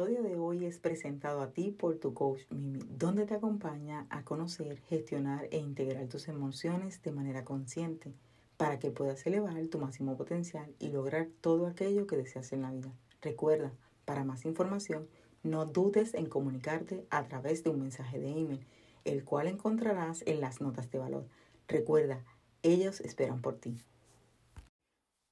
episodio de hoy es presentado a ti por tu coach Mimi, donde te acompaña a conocer, gestionar e integrar tus emociones de manera consciente para que puedas elevar tu máximo potencial y lograr todo aquello que deseas en la vida. Recuerda, para más información, no dudes en comunicarte a través de un mensaje de email, el cual encontrarás en las notas de valor. Recuerda, ellos esperan por ti.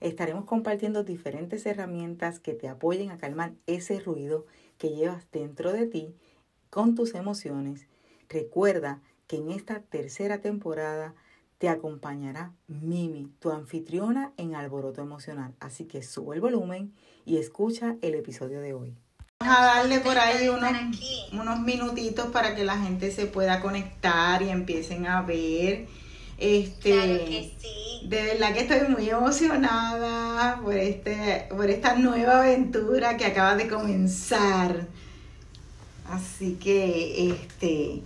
estaremos compartiendo diferentes herramientas que te apoyen a calmar ese ruido que llevas dentro de ti con tus emociones. Recuerda que en esta tercera temporada te acompañará Mimi, tu anfitriona en Alboroto Emocional. Así que sube el volumen y escucha el episodio de hoy. Vamos a darle por ahí unos, unos minutitos para que la gente se pueda conectar y empiecen a ver. Este, claro que sí de verdad que estoy muy emocionada por, este, por esta nueva aventura que acaba de comenzar. Así que, este,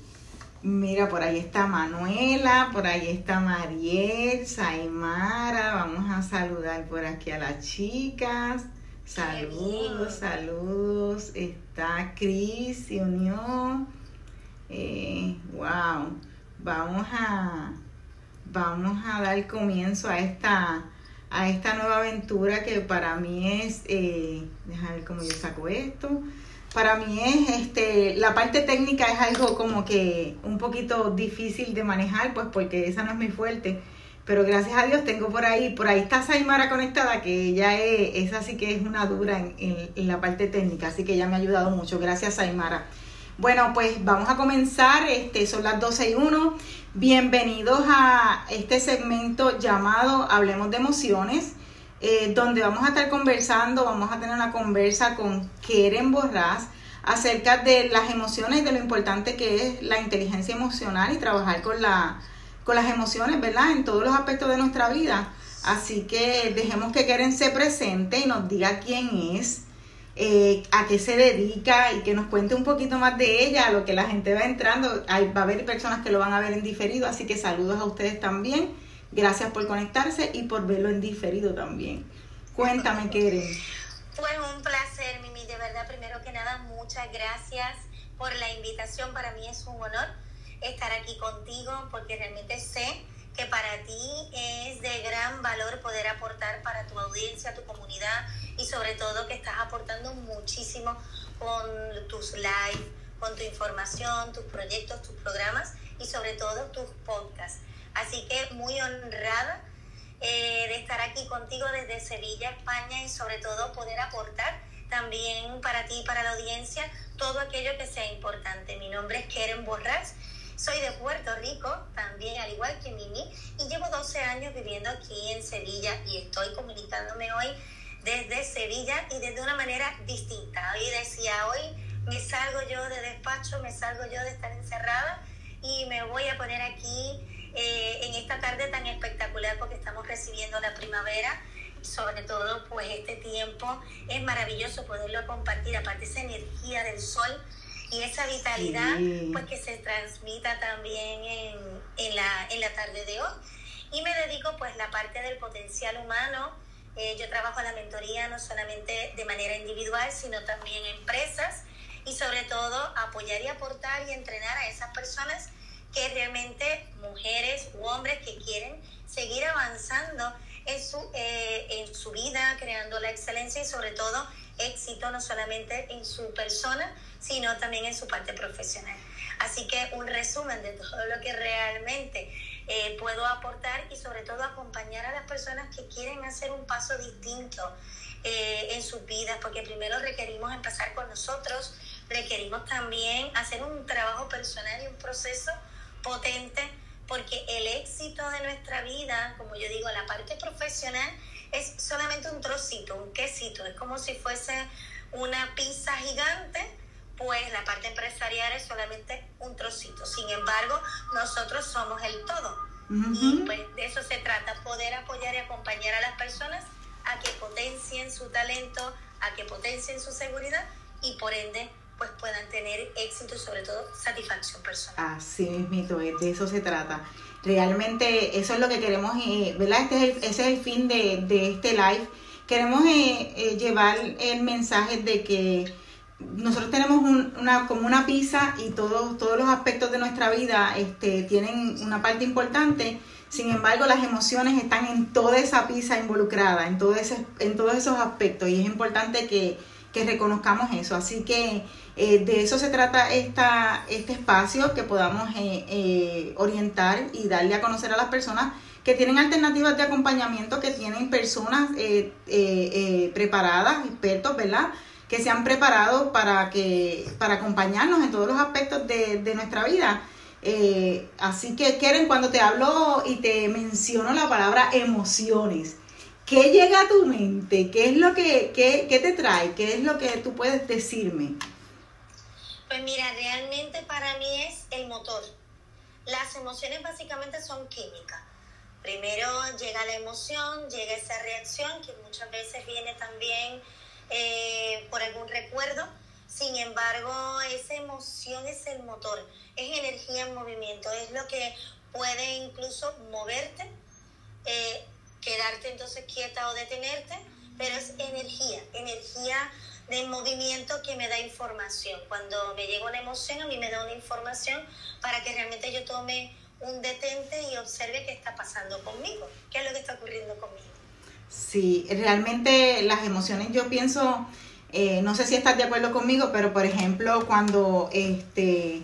mira, por ahí está Manuela, por ahí está Mariel, Saimara. Vamos a saludar por aquí a las chicas. Saludos, saludos. Está Cris, se unió. Eh, wow. Vamos a vamos a dar comienzo a esta, a esta nueva aventura que para mí es, eh, déjame ver cómo yo saco esto, para mí es, este, la parte técnica es algo como que un poquito difícil de manejar, pues porque esa no es muy fuerte, pero gracias a Dios tengo por ahí, por ahí está Saimara conectada, que ella es, esa sí que es una dura en, en la parte técnica, así que ella me ha ayudado mucho, gracias Saimara. Bueno, pues vamos a comenzar, este, son las 12 y 1. Bienvenidos a este segmento llamado Hablemos de Emociones, eh, donde vamos a estar conversando, vamos a tener una conversa con Keren Borrás acerca de las emociones y de lo importante que es la inteligencia emocional y trabajar con, la, con las emociones, ¿verdad? En todos los aspectos de nuestra vida. Así que dejemos que Keren se presente y nos diga quién es eh, a qué se dedica y que nos cuente un poquito más de ella, a lo que la gente va entrando. Hay, va a haber personas que lo van a ver en diferido, así que saludos a ustedes también. Gracias por conectarse y por verlo en diferido también. Cuéntame, Keren. Pues un placer, Mimi, de verdad, primero que nada, muchas gracias por la invitación. Para mí es un honor estar aquí contigo porque realmente sé que para ti es de gran valor poder aportar para tu audiencia, tu comunidad y sobre todo que estás aportando muchísimo con tus live, con tu información, tus proyectos, tus programas y sobre todo tus podcasts. Así que muy honrada eh, de estar aquí contigo desde Sevilla, España y sobre todo poder aportar también para ti, para la audiencia, todo aquello que sea importante. Mi nombre es Keren Borras soy de Puerto Rico, también al igual que Mimi, y llevo 12 años viviendo aquí en Sevilla y estoy comunicándome hoy desde Sevilla y desde una manera distinta. Hoy decía, hoy me salgo yo de despacho, me salgo yo de estar encerrada y me voy a poner aquí eh, en esta tarde tan espectacular porque estamos recibiendo la primavera sobre todo pues este tiempo es maravilloso poderlo compartir, aparte esa energía del sol y esa vitalidad pues que se transmita también en, en, la, en la tarde de hoy. Y me dedico pues la parte del potencial humano. Eh, yo trabajo la mentoría no solamente de manera individual, sino también en empresas y sobre todo apoyar y aportar y entrenar a esas personas que realmente, mujeres u hombres que quieren seguir avanzando en su, eh, en su vida, creando la excelencia y sobre todo éxito no solamente en su persona, sino también en su parte profesional. Así que un resumen de todo lo que realmente eh, puedo aportar y sobre todo acompañar a las personas que quieren hacer un paso distinto eh, en sus vidas, porque primero requerimos empezar con nosotros, requerimos también hacer un trabajo personal y un proceso potente, porque el éxito de nuestra vida, como yo digo, la parte profesional, es solamente un trocito, un quesito, es como si fuese una pizza gigante, pues la parte empresarial es solamente un trocito. Sin embargo, nosotros somos el todo. Y pues de eso se trata, poder apoyar y acompañar a las personas a que potencien su talento, a que potencien su seguridad y por ende pues puedan tener éxito y sobre todo satisfacción personal. Así mismito, de eso se trata. Realmente eso es lo que queremos, eh, ¿verdad? Este es el, ese es el fin de, de este live. Queremos eh, eh, llevar el mensaje de que nosotros tenemos una, como una pizza y todos, todos los aspectos de nuestra vida este, tienen una parte importante. Sin embargo, las emociones están en toda esa pizza involucrada, en, todo ese, en todos esos aspectos. Y es importante que, que reconozcamos eso. Así que eh, de eso se trata esta, este espacio, que podamos eh, eh, orientar y darle a conocer a las personas que tienen alternativas de acompañamiento, que tienen personas preparadas, expertos, ¿verdad? que se han preparado para, que, para acompañarnos en todos los aspectos de, de nuestra vida. Así que, Keren, cuando te hablo y te menciono la palabra emociones, ¿qué llega a tu mente? ¿Qué es lo que qué, qué te trae? ¿Qué es lo que tú puedes decirme? Pues mira, realmente para mí es el motor. Las emociones básicamente son químicas. Primero llega la emoción, llega esa reacción que muchas veces viene también eh, por algún recuerdo. Sin embargo, esa emoción es el motor, es energía en movimiento, es lo que puede incluso moverte, eh, quedarte entonces quieta o detenerte, pero es energía, energía de movimiento que me da información. Cuando me llega una emoción, a mí me da una información para que realmente yo tome un detente y observe qué está pasando conmigo, qué es lo que está ocurriendo conmigo. Sí, realmente las emociones yo pienso, eh, no sé si estás de acuerdo conmigo, pero por ejemplo cuando este,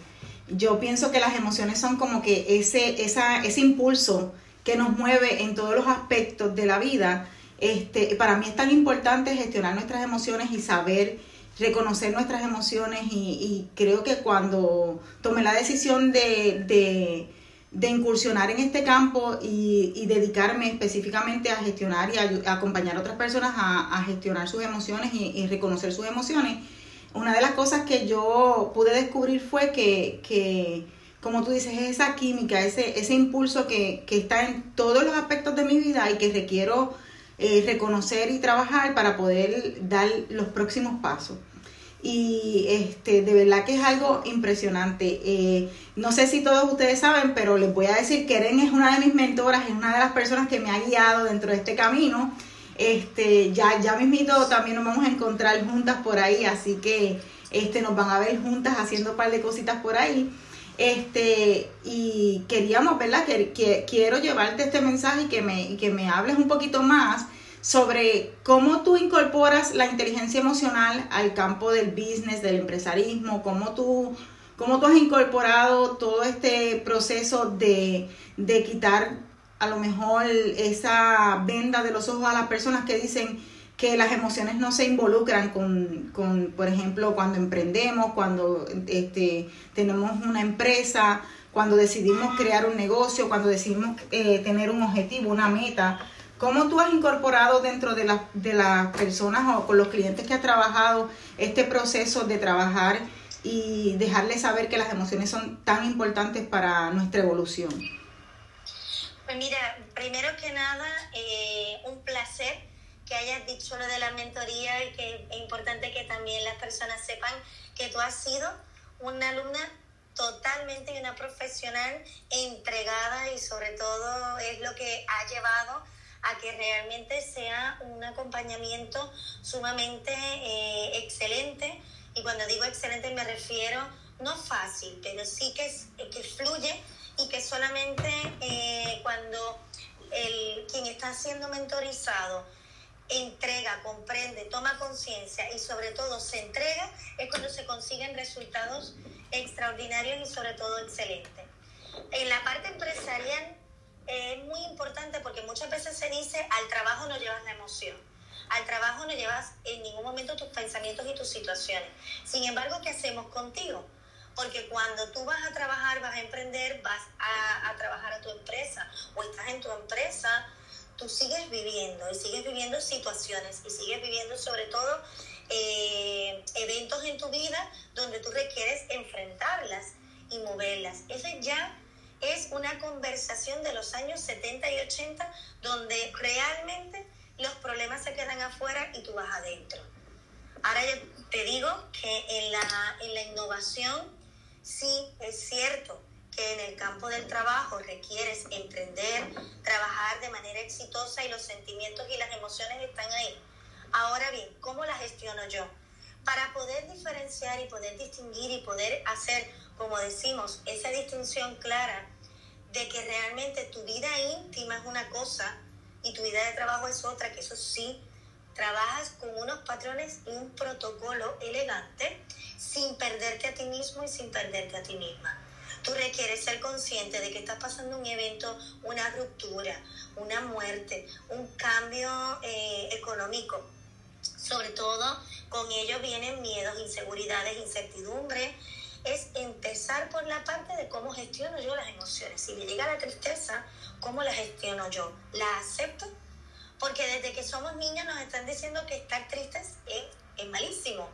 yo pienso que las emociones son como que ese, esa, ese impulso que nos mueve en todos los aspectos de la vida. Este, para mí es tan importante gestionar nuestras emociones y saber reconocer nuestras emociones y, creo que cuando tomé la decisión de de incursionar en este campo y, dedicarme específicamente a gestionar y a, acompañar a otras personas a, gestionar sus emociones y, reconocer sus emociones, una de las cosas que yo pude descubrir fue que, como tú dices, es esa química, ese, ese impulso que, está en todos los aspectos de mi vida y que requiero eh, reconocer y trabajar para poder dar los próximos pasos y este de verdad que es algo impresionante. Eh, no sé si todos ustedes saben, pero les voy a decir que Eren es una de mis mentoras, es una de las personas que me ha guiado dentro de este camino. Este, ya, ya mismito también nos vamos a encontrar juntas por ahí, así que este, nos van a ver juntas haciendo un par de cositas por ahí. Este, y queríamos, ¿verdad? Que, quiero llevarte este mensaje y que me, que me hables un poquito más sobre cómo tú incorporas la inteligencia emocional al campo del business, del empresarismo, cómo tú, cómo tú has incorporado todo este proceso de, de quitar a lo mejor esa venda de los ojos a las personas que dicen que las emociones no se involucran con, con por ejemplo, cuando emprendemos, cuando este, tenemos una empresa, cuando decidimos crear un negocio, cuando decidimos eh, tener un objetivo, una meta ¿Cómo tú has incorporado dentro de, de las personas o con los clientes que has trabajado este proceso de trabajar y dejarles saber que las emociones son tan importantes para nuestra evolución? Pues mira, primero que nada, eh, un placer que hayas dicho lo de la mentoría y que es importante que también las personas sepan que tú has sido una alumna totalmente y una profesional entregada y sobre todo es lo que ha llevado a que realmente sea un acompañamiento sumamente eh, excelente. Y cuando digo excelente me refiero no fácil, pero sí que, es, que fluye y que solamente eh, cuando el, quien está siendo mentorizado entrega, comprende, toma conciencia y sobre todo se entrega, es cuando se consiguen resultados extraordinarios y sobre todo excelentes. En la parte empresarial es muy importante porque muchas veces se dice, al trabajo no llevas la emoción. Al trabajo no llevas en ningún momento tus pensamientos y tus situaciones. Sin embargo, ¿qué hacemos contigo? Porque cuando tú vas a trabajar, vas a emprender, vas a, trabajar a tu empresa o estás en tu empresa, tú sigues viviendo y sigues viviendo situaciones y sigues viviendo sobre todo eh, eventos en tu vida donde tú requieres enfrentarlas y moverlas. Eso ya es una conversación de los años 70 y 80 donde realmente los problemas se quedan afuera y tú vas adentro. Ahora yo te digo que en la, en la innovación sí es cierto que en el campo del trabajo requieres emprender, trabajar de manera exitosa y los sentimientos y las emociones están ahí. Ahora bien, ¿cómo la gestiono yo? Para poder diferenciar y poder distinguir y poder hacer, como decimos, esa distinción clara de que realmente tu vida íntima es una cosa y tu vida de trabajo es otra, que eso sí, trabajas con unos patrones y un protocolo elegante sin perderte a ti mismo y sin perderte a ti misma. Tú requieres ser consciente de que estás pasando un evento, una ruptura, una muerte, un cambio eh, económico. Sobre todo, con ello vienen miedos, inseguridades, incertidumbre. Es empezar por la parte de cómo gestiono yo las emociones. Si me llega la tristeza, ¿cómo la gestiono yo? ¿La acepto? Porque desde que somos niños nos están diciendo que estar tristes es, es malísimo.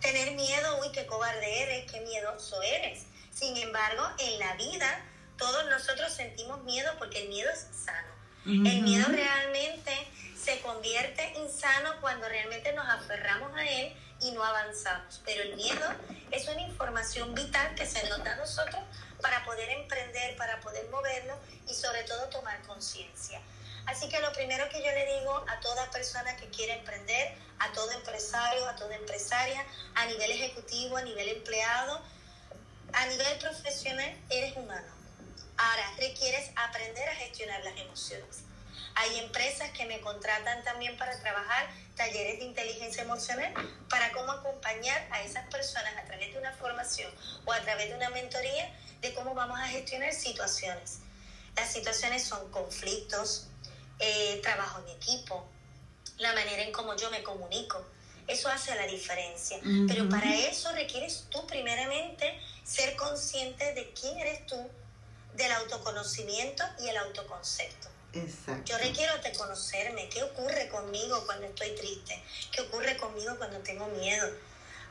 Tener miedo, uy, qué cobarde eres, qué miedoso eres. Sin embargo, en la vida todos nosotros sentimos miedo porque el miedo es sano. El miedo realmente se convierte insano cuando realmente nos aferramos a él y no avanzamos. Pero el miedo es una información vital que se nos da a nosotros para poder emprender, para poder moverlo y sobre todo tomar conciencia. Así que lo primero que yo le digo a toda persona que quiere emprender, a todo empresario, a toda empresaria, a nivel ejecutivo, a nivel empleado, a nivel profesional eres humano. Ahora, requieres aprender a gestionar las emociones. Hay empresas que me contratan también para trabajar talleres de inteligencia emocional para cómo acompañar a esas personas a través de una formación o a través de una mentoría de cómo vamos a gestionar situaciones. Las situaciones son conflictos, eh, trabajo en equipo, la manera en cómo yo me comunico. Eso hace la diferencia. Pero para eso requieres tú primeramente ser consciente de quién eres tú, del autoconocimiento y el autoconcepto. Exacto. Yo requiero de conocerme, qué ocurre conmigo cuando estoy triste, qué ocurre conmigo cuando tengo miedo.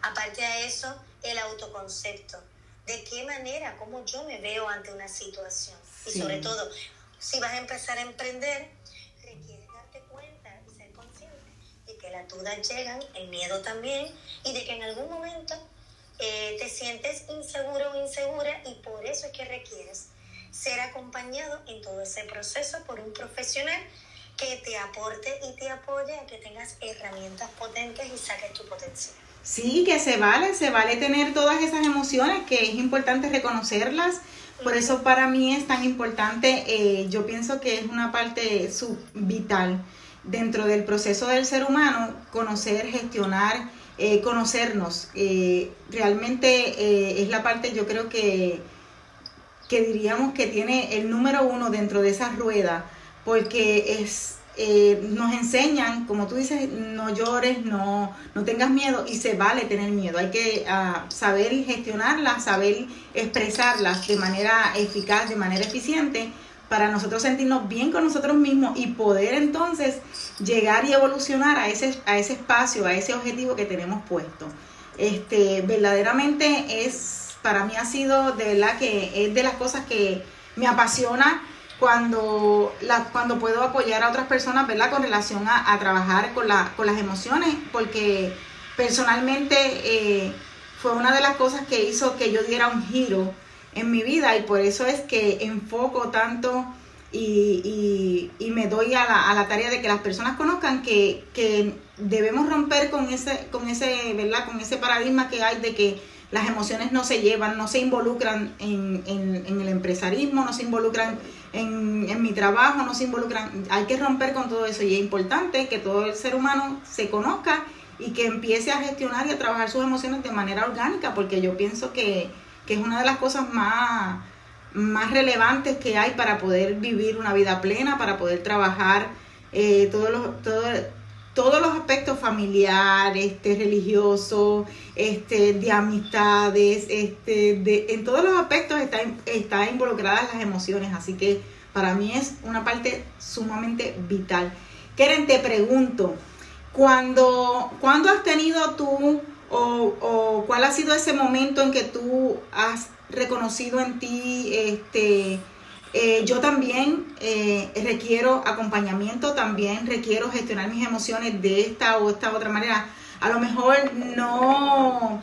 Aparte de eso, el autoconcepto, de qué manera, cómo yo me veo ante una situación. Y sobre todo, si vas a empezar a emprender, requieres darte cuenta y ser consciente de que las dudas llegan, el miedo también, y de que en algún momento eh, te sientes inseguro o insegura y por eso es que requieres ser acompañado en todo ese proceso por un profesional que te aporte y te apoye a que tengas herramientas potentes y saques tu potencial. Sí, que se vale, se vale tener todas esas emociones, que es importante reconocerlas. Por eso para mí es tan importante, eh, yo pienso que es una parte vital dentro del proceso del ser humano, conocer, gestionar eh, conocernos. Eh, realmente eh, es la parte, yo creo que, que diríamos que tiene el número uno dentro de esa rueda, porque es nos enseñan, como tú dices, no llores, no, no tengas miedo y se vale tener miedo. Hay que ah, saber gestionarlas, saber expresarlas de manera eficaz, de manera eficiente para nosotros sentirnos bien con nosotros mismos y poder entonces llegar y evolucionar a ese, a ese espacio, a ese objetivo que tenemos puesto. Este, verdaderamente es, para mí ha sido de verdad que es de las cosas que me apasiona cuando, la, cuando puedo apoyar a otras personas, ¿verdad? Con relación a, trabajar con, la, con las emociones, porque personalmente eh, fue una de las cosas que hizo que yo diera un giro en mi vida y por eso es que enfoco tanto y, y, me doy a la, a la, tarea de que las personas conozcan que, que, debemos romper con ese, con ese, ¿verdad? Con ese paradigma que hay de que las emociones no se llevan, no se involucran en, en, el empresarismo, no se involucran en, en, mi trabajo, no se involucran, hay que romper con todo eso y es importante que todo el ser humano se conozca y que empiece a gestionar y a trabajar sus emociones de manera orgánica, porque yo pienso que que es una de las cosas más, más relevantes que hay para poder vivir una vida plena, para poder trabajar eh, todos, los, todos los aspectos familiares, este, religiosos, este, de amistades, este, de, en todos los aspectos está, está involucradas las emociones, así que para mí es una parte sumamente vital. Keren, te pregunto, cuando, ¿cuándo has tenido tú o, o, cuál ha sido ese momento en que tú has reconocido en ti, este, eh, yo también eh, requiero acompañamiento, también requiero gestionar mis emociones de esta o esta otra manera. A lo mejor no,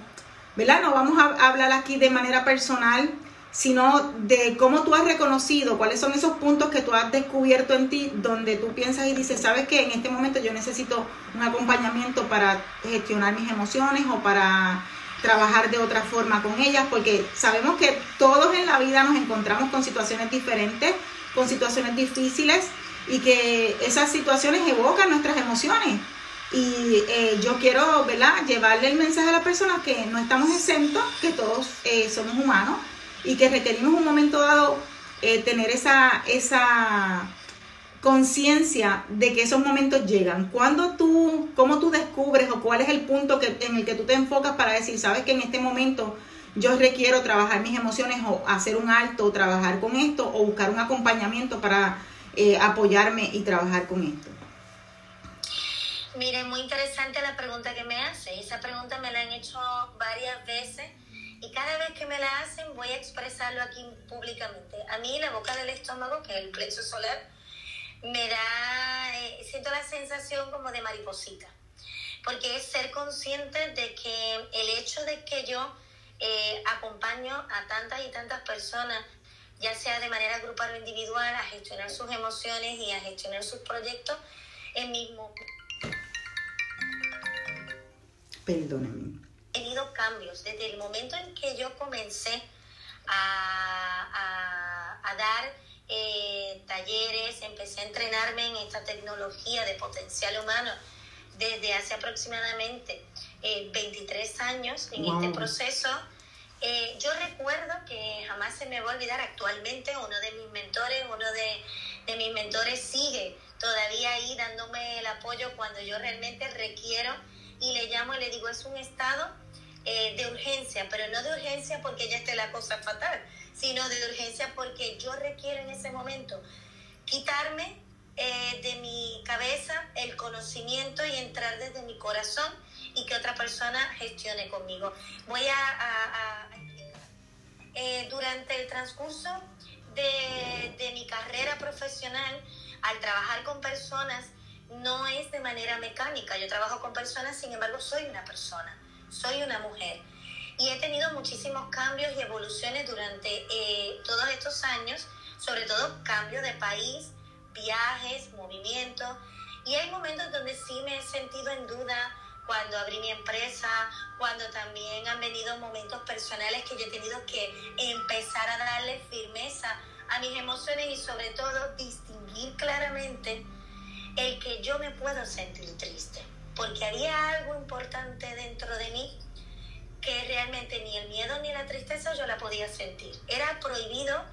¿verdad? No vamos a hablar aquí de manera personal, sino de cómo tú has reconocido, cuáles son esos puntos que tú has descubierto en ti, donde tú piensas y dices, sabes que en este momento yo necesito un acompañamiento para gestionar mis emociones o para trabajar de otra forma con ellas, porque sabemos que todos en la vida nos encontramos con situaciones diferentes, con situaciones difíciles y que esas situaciones evocan nuestras emociones. Y eh, yo quiero, ¿verdad?, llevarle el mensaje a las personas que no estamos exentos, que todos eh, somos humanos y que requerimos un momento dado eh, tener esa, esa conciencia de que esos momentos llegan. ¿Cuándo tú, cómo tú descubres o cuál es el punto que, en el que tú te enfocas para decir, sabes que en este momento yo requiero trabajar mis emociones o hacer un alto, o trabajar con esto o buscar un acompañamiento para eh, apoyarme y trabajar con esto? Mire, muy interesante la pregunta que me hace. Esa pregunta me la han hecho varias veces y cada vez que me la hacen voy a expresarlo aquí públicamente. A mí la boca del estómago, que es el plexo solar, me da, eh, siento la sensación como de mariposita, porque es ser consciente de que el hecho de que yo eh, acompaño a tantas y tantas personas, ya sea de manera grupal o individual, a gestionar sus emociones y a gestionar sus proyectos, el mismo... Perdóname. Tenido cambios desde el momento en que yo comencé a, a, a dar eh, talleres, empecé a entrenarme en esta tecnología de potencial humano desde hace aproximadamente 23 eh, años en este proceso. Eh, yo recuerdo que jamás se me va a olvidar actualmente uno de mis mentores, uno de, de mis mentores sigue todavía ahí dándome el apoyo cuando yo realmente requiero y le llamo y le digo es un estado de urgencia, pero no de urgencia porque ya esté la cosa fatal, sino de urgencia porque yo requiero en ese momento quitarme eh, de mi cabeza el conocimiento y entrar desde mi corazón y que otra persona gestione conmigo. Voy a, explicar. Eh, durante el transcurso de, de mi carrera profesional, al trabajar con personas, no es de manera mecánica. Yo trabajo con personas, sin embargo, soy una persona, soy una mujer. Y he tenido muchísimos cambios y evoluciones durante eh, todos estos años, sobre todo cambios de país, viajes, movimientos, y hay momentos donde sí me he sentido en duda cuando abrí mi empresa, cuando también han venido momentos personales que yo he tenido que empezar a darle firmeza a mis emociones y sobre todo distinguir claramente el que yo me puedo sentir triste, porque había algo importante dentro de mí que realmente ni el miedo ni la tristeza yo la podía sentir. Era prohibido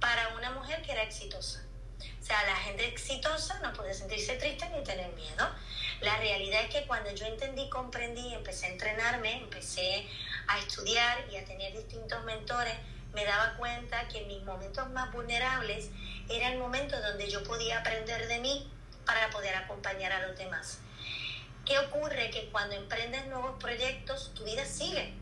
para una mujer que era exitosa. O sea, la gente exitosa no puede sentirse triste ni tener miedo. La realidad es que cuando yo entendí, comprendí, empecé a entrenarme, empecé a estudiar y a tener distintos mentores, me daba cuenta que en mis momentos más vulnerables era el momento donde yo podía aprender de mí para poder acompañar a los demás. ¿Qué ocurre? Que cuando emprendes nuevos proyectos, tu vida sigue.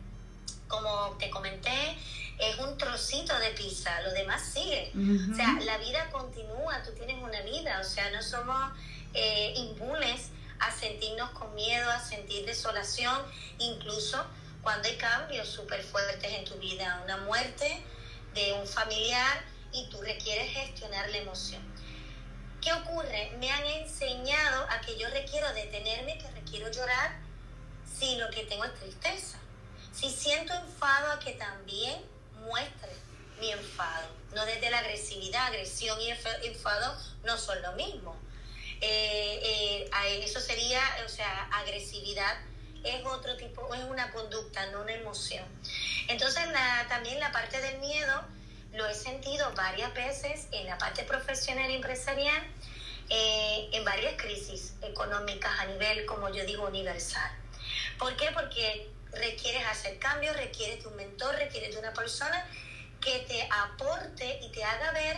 Como te comenté, es un trocito de pizza, lo demás sigue. O sea, la vida continúa, tú tienes una vida, o sea, no somos eh, impunes a sentirnos con miedo, a sentir desolación, incluso cuando hay cambios súper fuertes en tu vida, una muerte de un familiar y tú requieres gestionar la emoción. ¿Qué ocurre? Me han enseñado a que yo requiero detenerme, que requiero llorar si lo que tengo es tristeza. Si siento enfado, a que también muestre mi enfado. No desde la agresividad, agresión y enfado no son lo mismo. Eh, eh, eso sería, o sea, agresividad es otro tipo, es una conducta, no una emoción. Entonces, también la parte del miedo lo he sentido varias veces en la parte profesional y empresarial, eh, en varias crisis económicas a nivel, como yo digo, universal. ¿Por qué? Porque requieres hacer cambios, requieres de un mentor, requieres de una persona que te aporte y te haga ver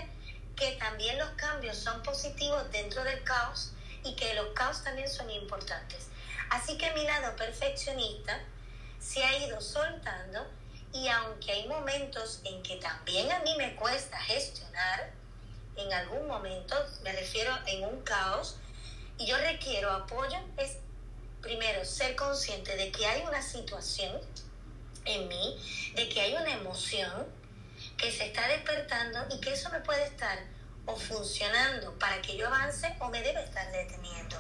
que también los cambios son positivos dentro del caos y que los caos también son importantes. Así que mi lado perfeccionista se ha ido soltando y aunque hay momentos en que también a mí me cuesta gestionar, en algún momento, me refiero en un caos, y yo requiero apoyo, es primero ser consciente de que hay una situación en mí, de que hay una emoción que se está despertando y que eso me puede estar o funcionando para que yo avance o me debe estar deteniendo.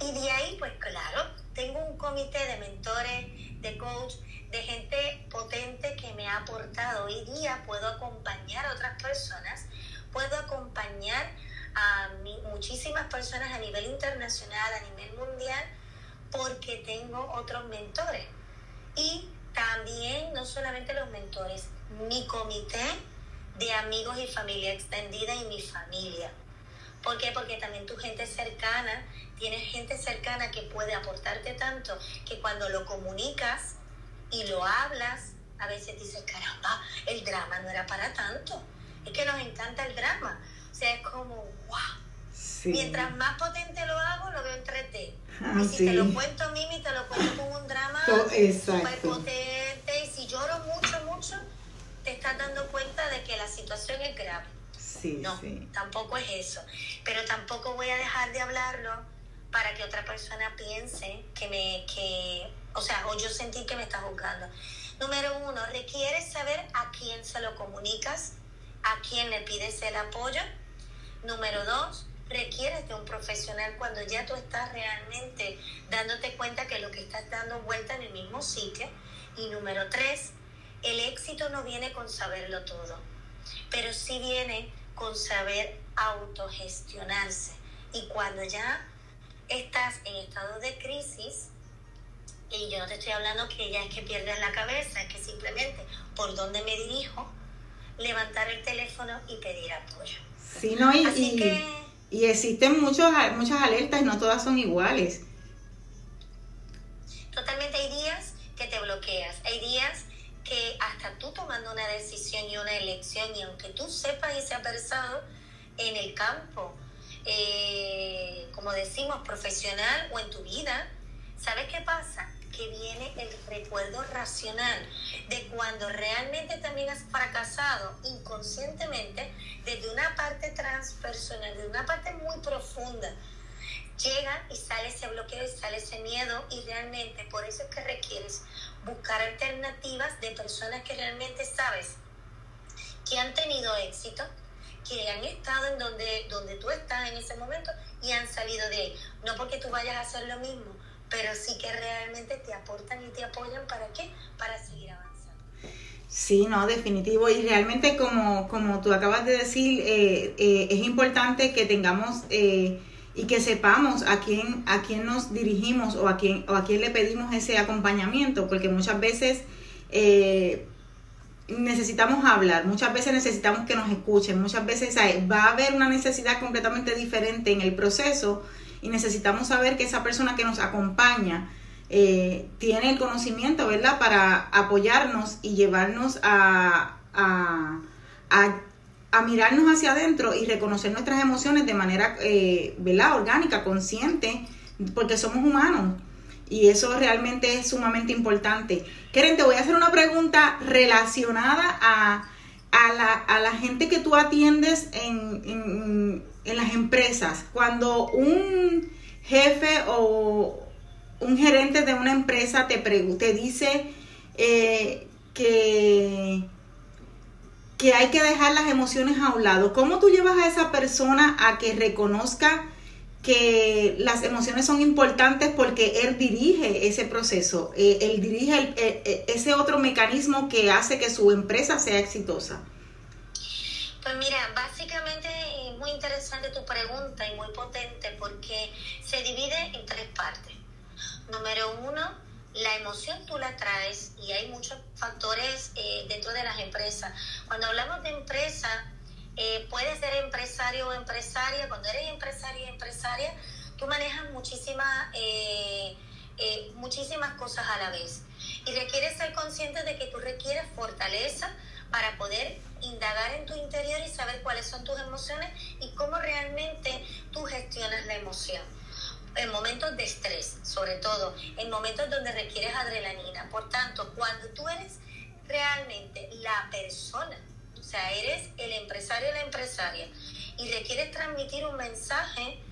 Y de ahí, pues claro, tengo un comité de mentores, de coach, de gente potente que me ha aportado. Hoy día puedo acompañar a otras personas, puedo acompañar a muchísimas personas a nivel internacional, a nivel mundial, porque tengo otros mentores. Y también, no solamente los mentores, mi comité de amigos y familia extendida y mi familia. ¿Por qué? Porque también tu gente cercana, tienes gente cercana que puede aportarte tanto que cuando lo comunicas y lo hablas, a veces dices, caramba, el drama no era para tanto. Es que nos encanta el drama. O sea, es como, wow. Mientras más potente lo hago, lo veo en 3D. Ah, y si te lo cuento, Mimi, te lo cuento con un drama súper potente. Y si lloro mucho, mucho, te estás dando cuenta de que la situación es grave. Sí, no, tampoco es eso. Pero tampoco voy a dejar de hablarlo para que otra persona piense que me, que, o sea, o yo sentir que me está juzgando. Número uno, requieres saber a quién se lo comunicas, a quién le pides el apoyo. Número dos, requieres de un profesional cuando ya tú estás realmente dándote cuenta que lo que estás dando vuelta en el mismo sitio. Y número tres, el éxito no viene con saberlo todo, pero sí viene con saber autogestionarse. Y cuando ya estás en estado de crisis, y yo no te estoy hablando que ya es que pierdes la cabeza, es que simplemente por dónde me dirijo, levantar el teléfono y pedir apoyo. Sí, no, y, Así que, y existen muchos, muchas alertas y no todas son iguales. Totalmente hay días que te bloqueas, hay días que hasta tú tomando una decisión y una elección, y aunque tú sepas y seas versado en el campo, eh, como decimos, profesional o en tu vida, ¿sabes qué pasa? Que viene el recuerdo racional de cuando realmente también has fracasado inconscientemente desde una parte transpersonal, de una parte muy profunda. Llega y sale ese bloqueo y sale ese miedo y realmente por eso es que requieres buscar alternativas de personas que realmente sabes que han tenido éxito, que han estado en donde, donde tú estás en ese momento y han salido de ahí. No porque tú vayas a hacer lo mismo, pero sí que realmente te aportan y te apoyan para qué? Para seguir avanzando. Sí, no, definitivo. Y realmente como, como tú acabas de decir, eh, eh, es importante que tengamos... Eh, y que sepamos a quién, a quién nos dirigimos o a quién, o a quién le pedimos ese acompañamiento, porque muchas veces eh, necesitamos hablar, muchas veces necesitamos que nos escuchen, muchas veces va a haber una necesidad completamente diferente en el proceso y necesitamos saber que esa persona que nos acompaña eh, tiene el conocimiento, ¿verdad?, para apoyarnos y llevarnos a, a, a a mirarnos hacia adentro y reconocer nuestras emociones de manera, eh, ¿verdad? Orgánica, consciente, porque somos humanos. Y eso realmente es sumamente importante. Keren, te voy a hacer una pregunta relacionada a, a, la, gente que tú atiendes en, las empresas. Cuando un jefe o un gerente de una empresa te, te dice eh, que que hay que dejar las emociones a un lado. ¿Cómo tú llevas a esa persona a que reconozca que las emociones son importantes porque él dirige ese proceso, eh, él dirige ese otro mecanismo que hace que su empresa sea exitosa? Pues mira, básicamente es muy interesante tu pregunta y muy potente porque se divide en tres partes. Número uno, la emoción tú la traes y hay muchos factores eh, dentro de las empresas. Cuando hablamos de empresa, eh, puedes ser empresario o empresaria. Cuando eres empresario o empresaria, tú manejas muchísimas, eh, eh, muchísimas cosas a la vez. Y requieres ser consciente de que tú requieres fortaleza para poder indagar en tu interior y saber cuáles son tus emociones y cómo realmente tú gestionas la emoción. en momentos de estrés, sobre todo, en momentos donde requieres adrenalina. Por tanto, cuando tú eres realmente la persona, o sea, eres el empresario o la empresaria, y requieres transmitir un mensaje,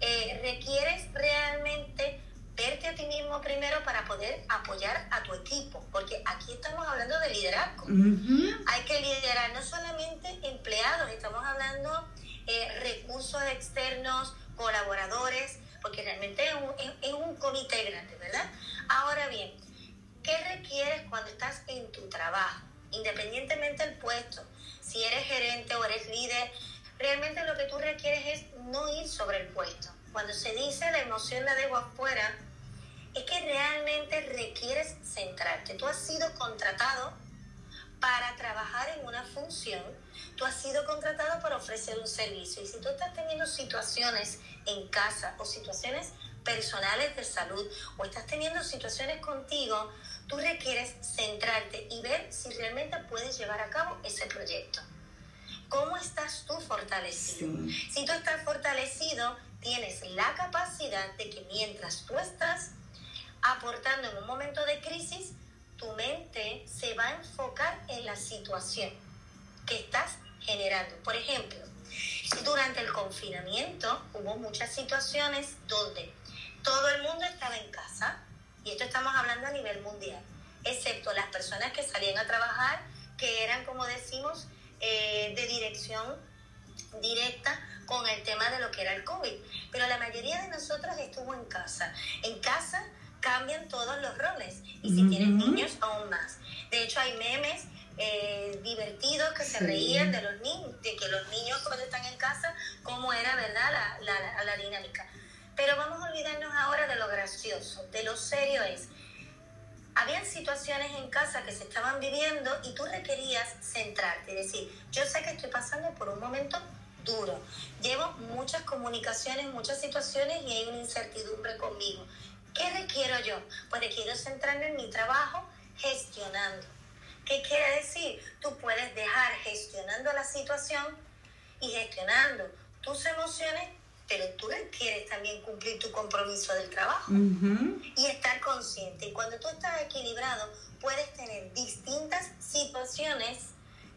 eh, requieres realmente verte a ti mismo primero para poder apoyar a tu equipo, porque aquí estamos hablando de liderazgo. Hay que liderar no solamente empleados, estamos hablando eh, recursos externos, colaboradores, porque realmente es un, es un comité grande, ¿verdad? Ahora bien, ¿qué requieres cuando estás en tu trabajo? Independientemente del puesto, si eres gerente o eres líder, realmente lo que tú requieres es no ir sobre el puesto. Cuando se dice la emoción la dejo afuera, es que realmente requieres centrarte. Tú has sido contratado para trabajar en una función, tú has sido contratado para ofrecer un servicio. Y si tú estás teniendo situaciones en casa o situaciones personales de salud o estás teniendo situaciones contigo, tú requieres centrarte y ver si realmente puedes llevar a cabo ese proyecto. ¿Cómo estás tú fortalecido? Si tú estás fortalecido, tienes la capacidad de que mientras tú estás aportando en un momento de crisis, tu mente se va a enfocar en la situación que estás generando. Por ejemplo, durante el confinamiento hubo muchas situaciones donde todo el mundo estaba en casa, y esto estamos hablando a nivel mundial, excepto las personas que salían a trabajar, que eran, como decimos, eh, de dirección directa con el tema de lo que era el COVID. Pero la mayoría de nosotros estuvo en casa. En casa cambian todos los roles. Y si tienes niños, aún más. De hecho, hay memes eh, divertidos que se reían de los niños, de que los niños cuando están en casa, cómo era, ¿verdad?, la, la, la dinámica. Pero vamos a olvidarnos ahora de lo gracioso, de lo serio es. Habían situaciones en casa que se estaban viviendo y tú requerías centrarte y decir, yo sé que estoy pasando por un momento duro, llevo muchas comunicaciones, muchas situaciones y hay una incertidumbre conmigo. ¿Qué requiero yo? Pues requiero centrarme en mi trabajo gestionando. ¿Qué quiere decir? Tú puedes dejar gestionando la situación y gestionando tus emociones, pero tú requieres también cumplir tu compromiso del trabajo y estar consciente. Y cuando tú estás equilibrado, puedes tener distintas situaciones,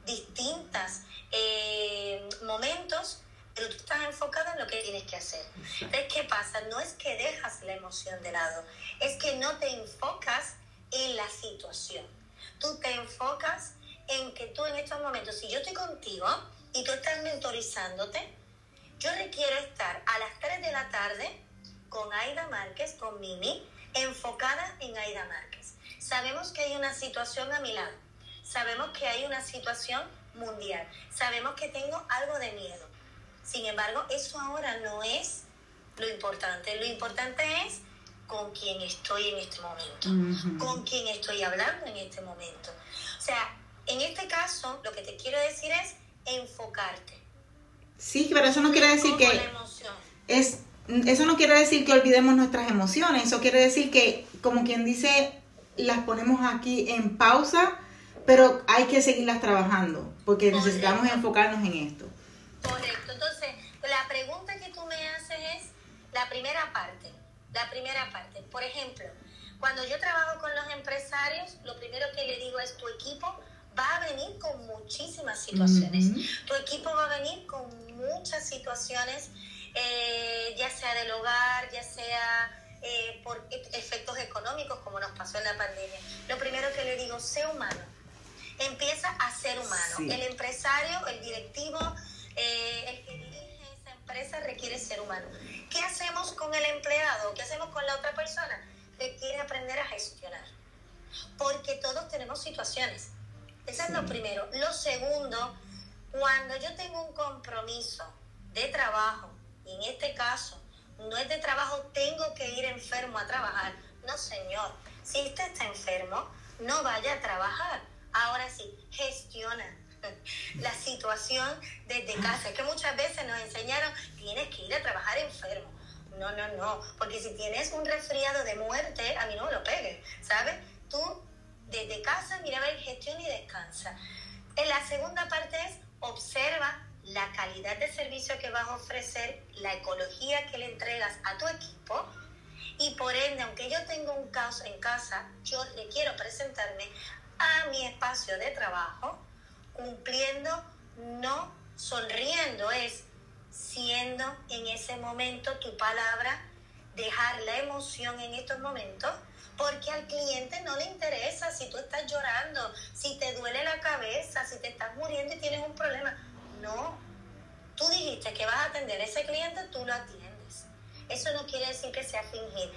distintas eh, momentos pero tú estás enfocado en lo que tienes que hacer. Entonces, ¿qué pasa? No es que dejas la emoción de lado, es que no te enfocas en la situación. Tú te enfocas en que tú en estos momentos, si yo estoy contigo y tú estás mentorizándote, yo requiero estar a las 3 de la tarde con Aida Márquez, con Mimi, enfocada en Aida Márquez. Sabemos que hay una situación a mi lado, sabemos que hay una situación mundial, sabemos que tengo algo de miedo, sin embargo, eso ahora no es lo importante. Lo importante es con quién estoy en este momento, con quién estoy hablando en este momento. O sea, en este caso, lo que te quiero decir es enfocarte. Sí, pero eso no quiere decir que es eso no quiere decir que olvidemos nuestras emociones, eso quiere decir que como quien dice las ponemos aquí en pausa, pero hay que seguirlas trabajando porque necesitamos enfocarnos en esto. Correcto. Entonces, la pregunta que tú me haces es la primera parte. La primera parte. Por ejemplo, cuando yo trabajo con los empresarios, lo primero que le digo es tu equipo va a venir con muchísimas situaciones. Tu equipo va a venir con muchas situaciones, eh, ya sea del hogar, ya sea eh, por e-, efectos económicos, como nos pasó en la pandemia. Lo primero que le digo, sé humano. Empieza a ser humano. El empresario, el directivo, eh, el que dirige esa empresa requiere ser humano. ¿Qué hacemos con el empleado? ¿Qué hacemos con la otra persona? Requiere aprender a gestionar. Porque todos tenemos situaciones. Eso es lo primero. Lo segundo, cuando yo tengo un compromiso de trabajo, y en este caso no es de trabajo, tengo que ir enfermo a trabajar. No, señor. Si usted está enfermo, no vaya a trabajar. Ahora sí, gestiona la situación desde casa. Es que muchas veces nos enseñaron, tienes que ir a trabajar enfermo. No, no, no, porque si tienes un resfriado de muerte, a mí no me lo pegues, ¿sabes? Tú desde casa mira ver gestión y descansa. En la segunda parte es observa la calidad de servicio que vas a ofrecer, la ecología que le entregas a tu equipo y por ende, aunque yo tenga un caos en casa, yo le quiero presentarme a mi espacio de trabajo cumpliendo, no sonriendo, es siendo en ese momento tu palabra, dejar la emoción en estos momentos, porque al cliente no le interesa si tú estás llorando, si te duele la cabeza, si te estás muriendo y tienes un problema. No, tú dijiste que vas a atender a ese cliente, tú lo atiendes. Eso no quiere decir que sea fingir.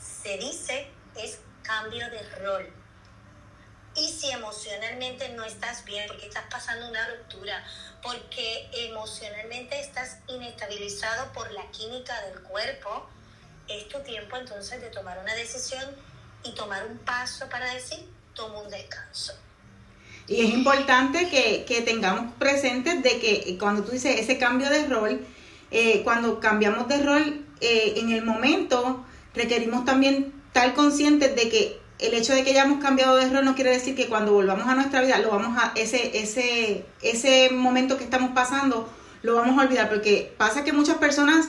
Se dice es cambio de rol. Y si emocionalmente no estás bien, porque estás pasando una ruptura, porque emocionalmente estás inestabilizado por la química del cuerpo, es tu tiempo entonces de tomar una decisión y tomar un paso para decir, tomo un descanso. Y es importante que, que tengamos presentes de que cuando tú dices ese cambio de rol, eh, cuando cambiamos de rol eh, en el momento, requerimos también estar conscientes de que el hecho de que hayamos cambiado de rol no quiere decir que cuando volvamos a nuestra vida lo vamos a ese ese ese momento que estamos pasando lo vamos a olvidar porque pasa que muchas personas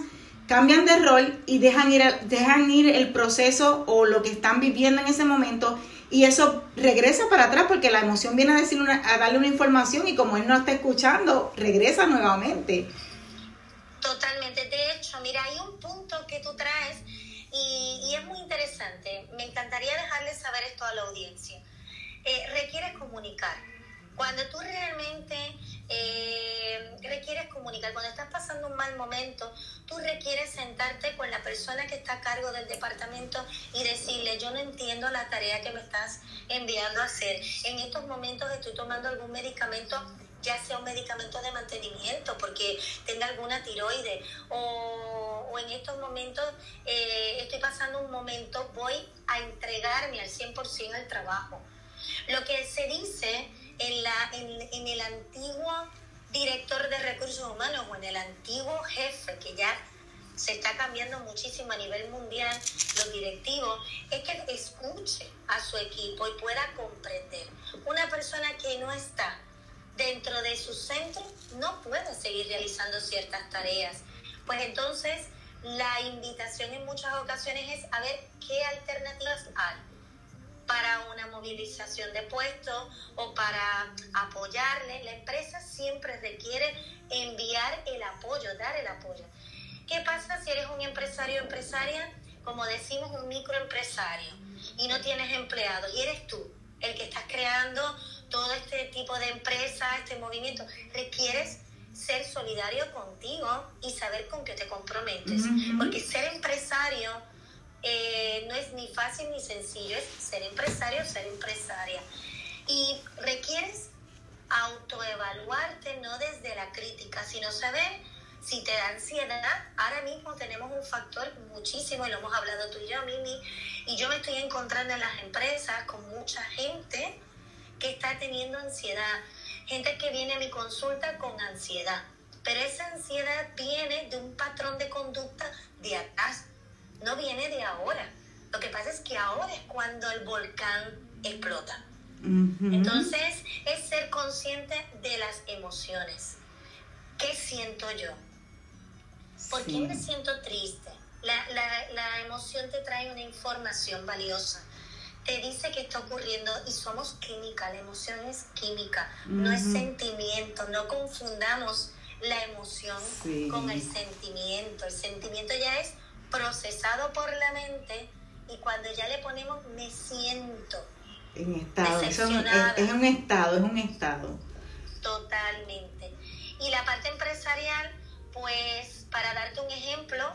cambian de rol y dejan ir dejan ir el proceso o lo que están viviendo en ese momento y eso regresa para atrás porque la emoción viene a, decir a darle una información y como él no está escuchando, regresa nuevamente. Totalmente. De hecho, mira, hay un punto que tú traes y, y es muy interesante. Me encantaría dejarle saber esto a la audiencia. Eh, requieres comunicar. Cuando tú realmente eh, requieres comunicar, cuando estás pasando un mal momento, tú requieres sentarte con la persona que está a cargo del departamento y decirle, yo no entiendo la tarea que me estás enviando a hacer. En estos momentos estoy tomando algún medicamento ya sea un medicamento de mantenimiento porque tenga alguna tiroide o, o en estos momentos eh, estoy pasando un momento, voy a entregarme al 100% al trabajo. Lo que se dice en, la, en, el antiguo director de recursos humanos o en el antiguo jefe, que ya se está cambiando muchísimo a nivel mundial, los directivos, es que escuche a su equipo y pueda comprender. Una persona que no está dentro de su centro no puede seguir realizando ciertas tareas. Pues entonces la invitación en muchas ocasiones es a ver qué alternativas hay para una movilización de puestos o para apoyarle. La empresa siempre requiere enviar el apoyo, dar el apoyo. ¿Qué pasa si eres un empresario o empresaria? Como decimos, un microempresario y no tienes empleados y eres tú el que estás creando todo este tipo de empresa, este movimiento. Requieres ser solidario contigo y saber con qué te comprometes. Porque ser empresario eh, no es ni fácil ni sencillo, es ser empresario o ser empresaria. Y requieres autoevaluarte no desde la crítica, sino saber si te da ansiedad. Ahora mismo tenemos un factor muchísimo, y lo hemos hablado tú y yo, Mimi, y yo me estoy encontrando en las empresas con mucha gente que está teniendo ansiedad, gente que viene a mi consulta con ansiedad, pero esa ansiedad viene de un patrón de conducta de atrás no viene de ahora. Lo que pasa es que ahora es cuando el volcán explota. Entonces, es ser consciente de las emociones. ¿Qué siento yo? ¿Por qué me siento triste? La, la, la, emoción te trae una información valiosa. Te dice que está ocurriendo y somos química. La emoción es química, no es sentimiento. No confundamos la emoción con el sentimiento. El sentimiento ya es procesado por la mente y cuando ya le ponemos me siento en estado, es, un estado, es un estado. Totalmente. Y la parte empresarial, pues para darte un ejemplo,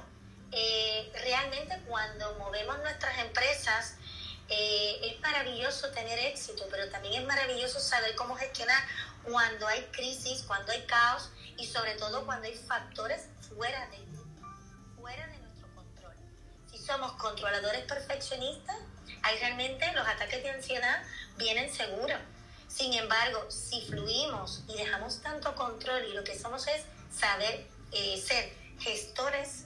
eh, realmente cuando movemos nuestras empresas, eh, es maravilloso tener éxito, pero también es maravilloso saber cómo gestionar cuando hay crisis, cuando hay caos y sobre todo cuando hay factores fuera de, fuera de somos controladores perfeccionistas, ahí realmente los ataques de ansiedad vienen seguros. Sin embargo, si fluimos y dejamos tanto control y lo que somos es saber eh, ser gestores,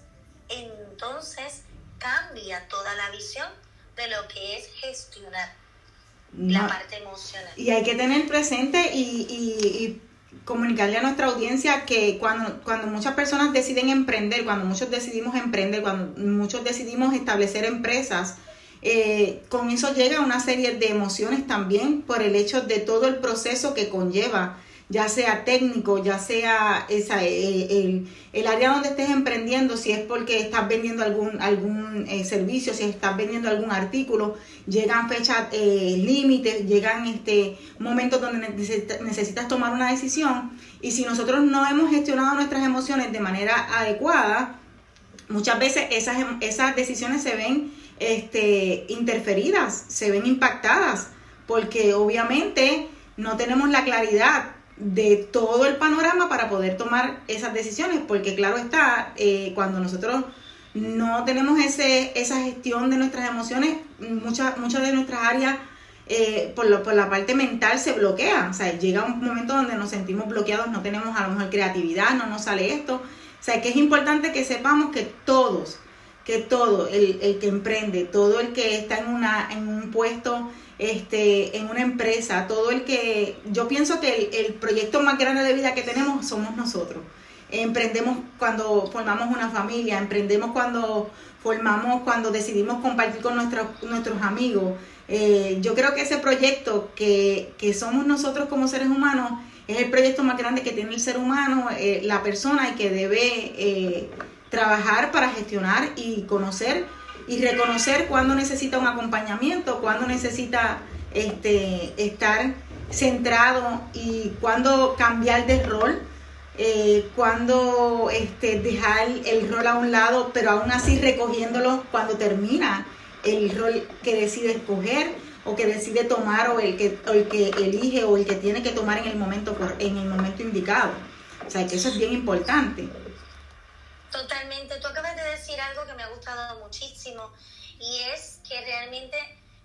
entonces cambia toda la visión de lo que es gestionar la parte emocional. Y hay que tener presente y, y comunicarle a nuestra audiencia que cuando, cuando muchas personas deciden emprender, cuando muchos decidimos emprender, cuando muchos decidimos establecer empresas, eh, con eso llega una serie de emociones también por el hecho de todo el proceso que conlleva ya sea técnico, ya sea esa, eh, el, área donde estés emprendiendo, si es porque estás vendiendo algún, algún eh, servicio, si estás vendiendo algún artículo, llegan fechas eh, límites, llegan este momentos donde necesitas tomar una decisión y si nosotros no hemos gestionado nuestras emociones de manera adecuada, muchas veces esas, esas decisiones se ven este, interferidas, se ven impactadas, porque obviamente no tenemos la claridad de todo el panorama para poder tomar esas decisiones, porque claro está, eh, cuando nosotros no tenemos ese, esa gestión de nuestras emociones, muchas de nuestras áreas eh, por, lo, por la parte mental se bloquean, o sea, llega un momento donde nos sentimos bloqueados, no tenemos a lo mejor creatividad, no nos sale esto, o sea, que es importante que sepamos que todos, que todo, el, el que emprende, todo el que está en, una, en un puesto este, en una empresa, todo el que, yo pienso que el, proyecto más grande de vida que tenemos somos nosotros. Emprendemos cuando formamos una familia, emprendemos cuando formamos, cuando decidimos compartir con nuestros, nuestros amigos. Eh, yo creo que ese proyecto que, que, somos nosotros como seres humanos es el proyecto más grande que tiene el ser humano, eh, la persona y que debe eh, trabajar para gestionar y conocer y reconocer cuándo necesita un acompañamiento, cuándo necesita este, estar centrado y cuándo cambiar de rol, eh, cuándo este, dejar el rol a un lado, pero aún así recogiéndolo cuando termina el rol que decide escoger o que decide tomar o el que, el que elige o el que tiene que tomar en el momento en el momento indicado. O sea, que eso es bien importante. Totalmente. Tú acabas de decir algo que me ha gustado muchísimo y es que realmente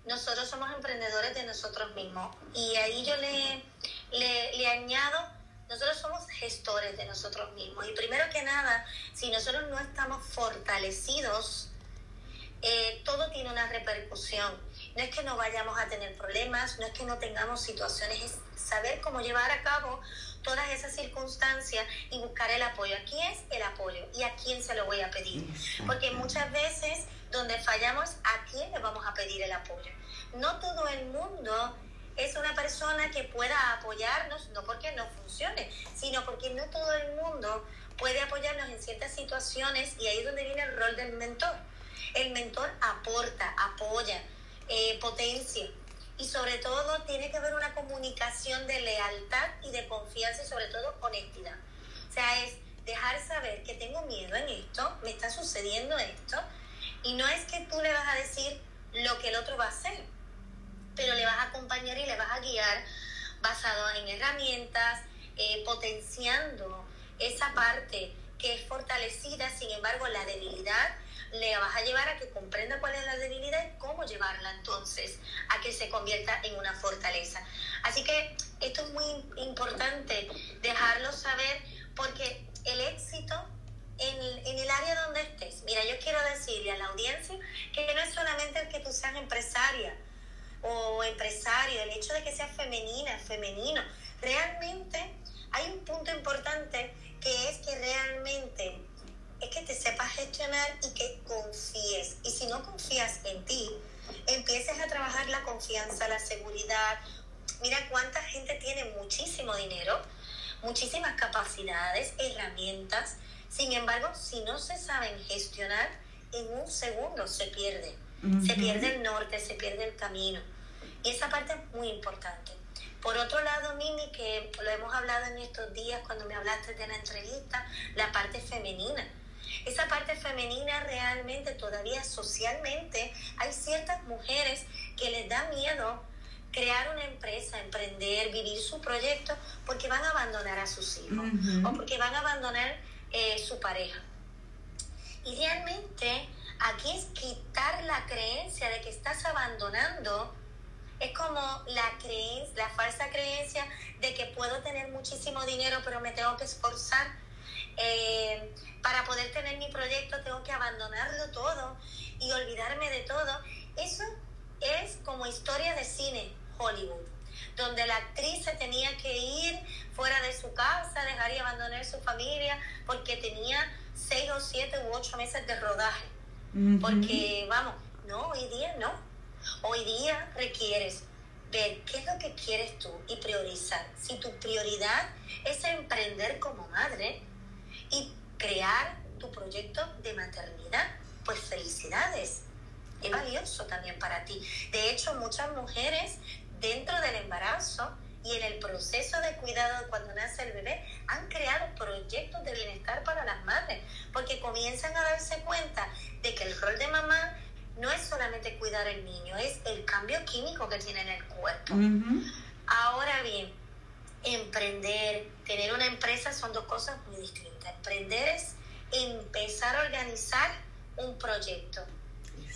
nosotros somos emprendedores de nosotros mismos. Y ahí yo le, le, añado, nosotros somos gestores de nosotros mismos. Y primero que nada, si nosotros no estamos fortalecidos, eh, todo tiene una repercusión. No es que no vayamos a tener problemas, no es que no tengamos situaciones, es saber cómo llevar a cabo todas esas circunstancias y buscar el apoyo. Aquí es el apoyo y a quién se lo voy a pedir. Porque muchas veces donde fallamos, ¿a quién le vamos a pedir el apoyo? No todo el mundo es una persona que pueda apoyarnos, no porque no funcione, sino porque no todo el mundo puede apoyarnos en ciertas situaciones y ahí es donde viene el rol del mentor. El mentor aporta, apoya, eh, potencia y sobre todo tiene que haber una comunicación de lealtad y de confianza y sobre todo honestidad. O sea, es dejar saber que tengo miedo en esto, me está sucediendo esto, y no es que tú le vas a decir lo que el otro va a hacer, pero le vas a acompañar y le vas a guiar basado en herramientas, eh, potenciando esa parte que es fortalecida, sin embargo la debilidad le vas a llevar a que comprenda cuál es la debilidad y cómo llevarla entonces a que se convierta en una fortaleza. Así que esto es muy importante dejarlo saber porque el éxito en, en, el área donde estés, mira, yo quiero decirle a la audiencia que no es solamente el que tú seas empresaria o empresario, el hecho de que seas femenina, femenino, realmente hay un punto importante que es que realmente es que te sepas gestionar y que confíes. Y si no confías en ti, empieces a trabajar la confianza, la seguridad. Mira cuánta gente tiene muchísimo dinero, muchísimas capacidades, herramientas. Sin embargo, si no se saben gestionar, en un segundo se pierde. Se pierde el norte, se pierde el camino. Y esa parte es muy importante. Por otro lado, Mimi, que lo hemos hablado en estos días cuando me hablaste de la entrevista, la parte femenina esa parte femenina realmente todavía socialmente hay ciertas mujeres que les da miedo crear una empresa, emprender, vivir su proyecto, porque van a abandonar a sus hijos o porque van a abandonar eh, su pareja. Y realmente aquí es quitar la creencia de que estás abandonando. Es como la creencia, la falsa creencia de que puedo tener muchísimo dinero, pero me tengo que esforzar eh, para poder tener mi proyecto tengo que abandonarlo todo y olvidarme de todo. Eso es como historia de cine Hollywood, donde la actriz se tenía que ir fuera de su casa, dejar y abandonar su familia, porque tenía seis o siete u ocho meses de rodaje. Porque, vamos, no, hoy día no. Hoy día requieres ver qué es lo que quieres tú y priorizar. Si tu prioridad es emprender como madre y crear tu proyecto de maternidad, pues felicidades. Es valioso también para ti. De hecho, muchas mujeres dentro del embarazo y en el proceso de cuidado cuando nace el bebé han creado proyectos de bienestar para las madres, porque comienzan a darse cuenta de que el rol de mamá no es solamente cuidar al niño, es el cambio químico que tiene en el cuerpo. Ahora bien, emprender, tener una empresa son dos cosas muy distintas. Emprender es empezar a organizar un proyecto.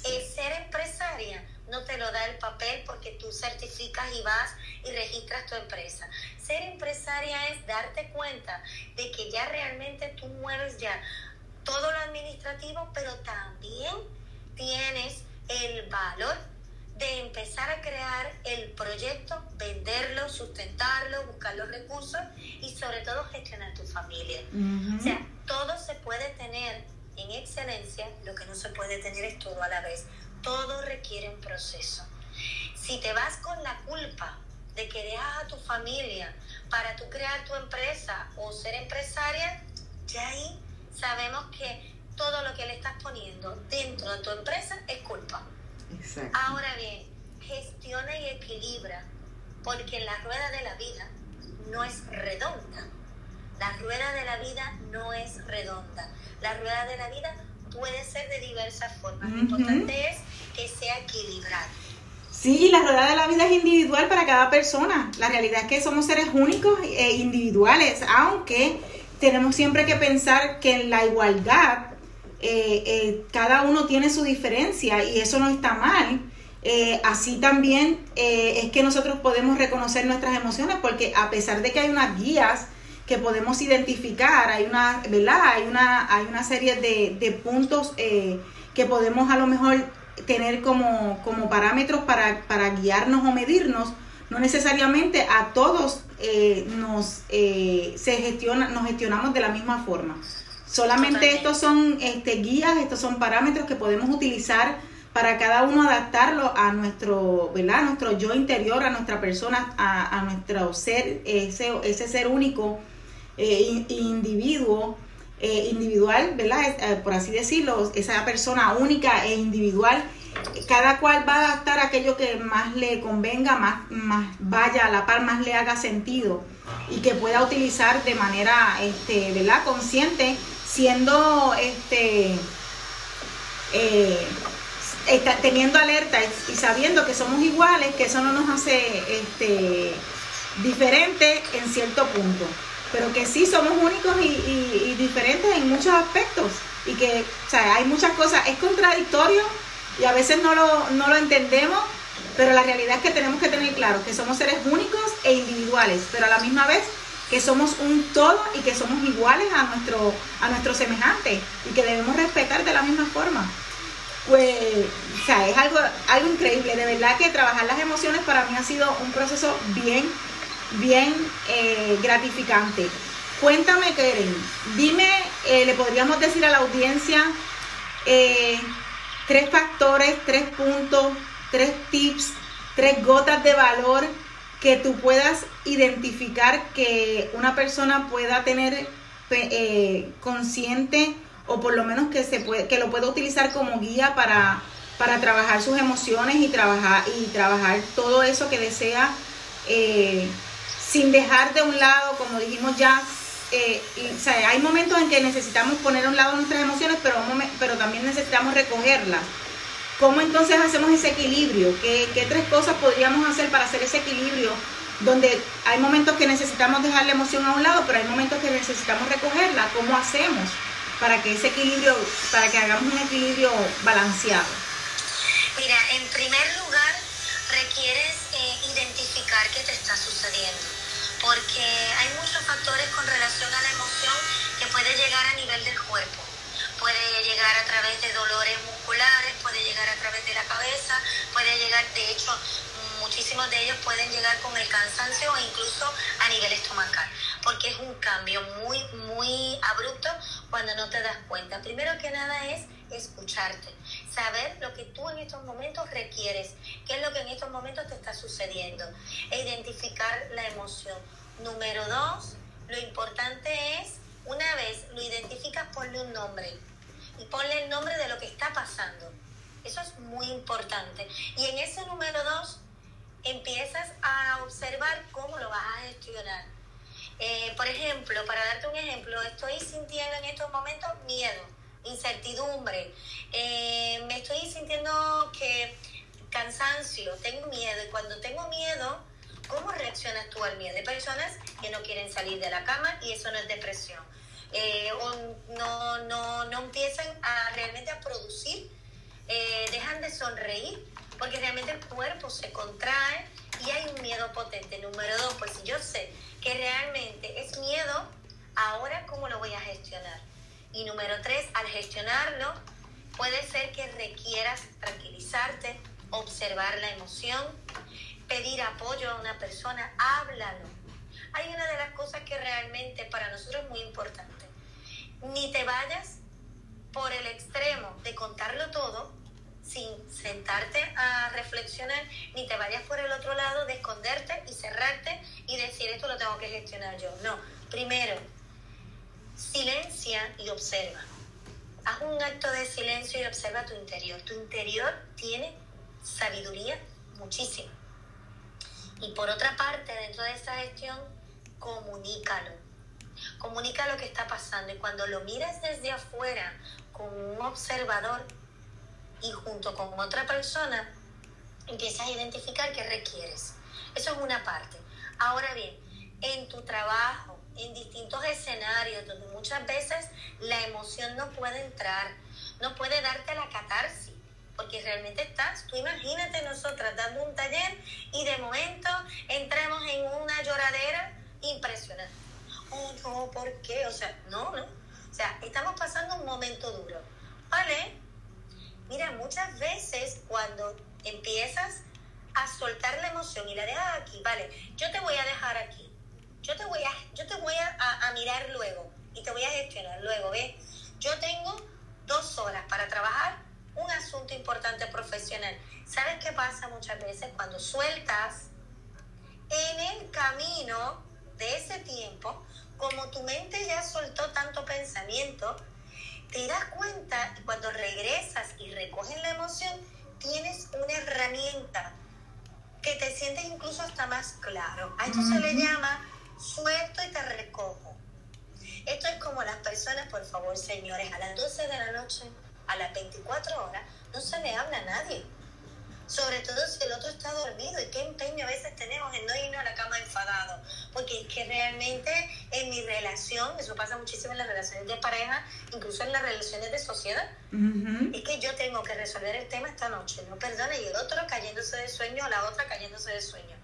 Es ser empresaria no te lo da el papel porque tú certificas y vas y registras tu empresa. Ser empresaria es darte cuenta de que ya realmente tú mueves ya todo lo administrativo, pero también tienes el valor de empezar a crear el proyecto, venderlo, sustentarlo, buscar los recursos y sobre todo gestionar tu familia. O sea, todo se puede tener en excelencia, lo que no se puede tener es todo a la vez todo requiere un proceso. Si te vas con la culpa de que dejas a tu familia para tú crear tu empresa o ser empresaria, ya ahí sabemos que todo lo que le estás poniendo dentro de tu empresa es culpa. Ahora bien, gestiona y equilibra, porque la rueda de la vida no es redonda. La rueda de la vida no es redonda. La rueda de la vida puede ser de diversas formas. Lo importante es que sea equilibrado. Sí, la rueda de la vida es individual para cada persona. La realidad es que somos seres únicos e individuales, aunque tenemos siempre que pensar que en la igualdad eh, eh, cada uno tiene su diferencia y eso no está mal. Eh, así también es que nosotros podemos reconocer nuestras emociones porque a pesar de que hay unas guías que podemos identificar, hay una, ¿verdad? Hay una, hay una serie de, puntos eh, que podemos a lo mejor tener como, como parámetros para, para, guiarnos o medirnos. No necesariamente a todos eh, nos, eh, se gestiona, nos gestionamos de la misma forma. Solamente estos son este, guías, estos son parámetros que podemos utilizar para cada uno adaptarlo a nuestro, ¿verdad? A nuestro yo interior, a nuestra persona, a, a nuestro ser, ese, ese ser único eh, individuo, eh, individual, ¿verdad? Eh, por así decirlo, esa persona única e individual, cada cual va a adaptar aquello que más le convenga, más, más vaya a la par, más le haga sentido y que pueda utilizar de manera, este, ¿verdad? Consciente, siendo, este, teniendo alerta y, sabiendo que somos iguales, que eso no nos hace, este, diferente en cierto punto. Pero que sí somos únicos y, diferentes en muchos aspectos. Y que, o sea, hay muchas cosas, es contradictorio y a veces no lo, no lo entendemos, pero la realidad es que tenemos que tener claro que somos seres únicos e individuales, pero a la misma vez que somos un todo y que somos iguales a nuestro, a nuestro semejante y que debemos respetar de la misma forma. Pues, o sea, es algo, algo increíble. De verdad que trabajar las emociones para mí ha sido un proceso bien bien eh, gratificante. Cuéntame, Keren, dime, eh, le podríamos decir a la audiencia eh, tres factores, tres puntos, tres tips, tres gotas de valor que tú puedas identificar que una persona pueda tener consciente o por lo menos que se puede, que lo pueda utilizar como guía para, para trabajar sus emociones y trabajar y trabajar todo eso que desea sin dejar de un lado, como dijimos ya, eh, hay momentos en que necesitamos poner a un lado nuestras emociones, pero, pero también necesitamos recogerlas. ¿Cómo entonces hacemos ese equilibrio? ¿Qué, tres cosas podríamos hacer para hacer ese equilibrio? Donde hay momentos que necesitamos dejar la emoción a un lado, pero hay momentos que necesitamos recogerla. ¿Cómo hacemos para que ese equilibrio, para que hagamos un equilibrio balanceado? Mira, en primer lugar, requieres eh, identificar qué te está sucediendo porque hay muchos factores con relación a la emoción que puede llegar a nivel del cuerpo. Puede llegar a través de dolores musculares, puede llegar a través de la cabeza, puede llegar, de hecho, muchísimos de ellos pueden llegar con el cansancio o incluso a nivel estomacal. porque es un cambio muy, muy abrupto cuando no te das cuenta. Primero que nada es escucharte, saber lo que tú en estos momentos requieres, qué es lo que en estos momentos te está sucediendo, e identificar la emoción. Número dos, lo importante es, una vez lo identificas, ponle un nombre y ponle el nombre de lo que está pasando. Eso es muy importante. Y en ese número dos, empiezas a observar cómo lo vas a gestionar. Eh, por ejemplo, para darte un ejemplo, estoy sintiendo en estos momentos miedo, incertidumbre, eh, me estoy sintiendo que cansancio, tengo miedo y cuando tengo miedo, ¿cómo reaccionas tú al miedo? Hay personas que no quieren salir de la cama y eso no es depresión. Eh, no, no, no empiezan a realmente a producir, dejan de sonreír porque realmente el cuerpo se contrae y hay un miedo potente. Número dos, pues si yo sé que realmente es miedo, ahora cómo lo voy a gestionar. Y número tres, al gestionarlo, puede ser que requieras tranquilizarte, observar la emoción, pedir apoyo a una persona, háblalo. Hay una de las cosas que realmente para nosotros es muy importante. Ni te vayas por el extremo de contarlo todo, sin sentarte a reflexionar, ni te vayas por el otro lado de esconderte y cerrarte y decir esto lo tengo que gestionar yo. No, primero, silencia y observa. Haz un acto de silencio y observa tu interior. Tu interior tiene sabiduría muchísima. Y por otra parte, dentro de esa gestión, comunícalo. Comunica lo que está pasando y cuando lo miras desde afuera con un observador, y junto con otra persona empiezas a identificar qué requieres. Eso es una parte. Ahora bien, en tu trabajo, en distintos escenarios donde muchas veces la emoción no puede entrar, no puede darte la catarsis, porque realmente estás, tú imagínate nosotras dando un taller y de momento entramos en una lloradera impresionante. No, ¿por qué? O sea, no, no. O sea, estamos pasando un momento duro. ¿Vale? Mira, muchas veces cuando empiezas a soltar la emoción y la dejas aquí, vale, yo te voy a dejar aquí, yo te voy a, yo te voy a, mirar luego y te voy a gestionar luego, ¿ves? Yo tengo dos horas para trabajar un asunto importante profesional. ¿Sabes qué pasa muchas veces cuando sueltas en el camino de ese tiempo, como tu mente ya soltó tanto pensamiento, te das cuenta y cuando regresas y recoges la emoción, tienes una herramienta que te sientes incluso hasta más claro. A esto se le llama suelto y te recojo. Esto es como las personas, por favor, señores, a las 12 de la noche, a las 24 horas, no se le habla a nadie sobre todo si el otro está dormido y qué empeño a veces tenemos en no irnos a la cama enfadado, porque es que realmente en mi relación, eso pasa muchísimo en las relaciones de pareja, incluso en las relaciones de sociedad, es que yo tengo que resolver el tema esta noche, no perdona, y el otro cayéndose de sueño, o la otra cayéndose de sueño.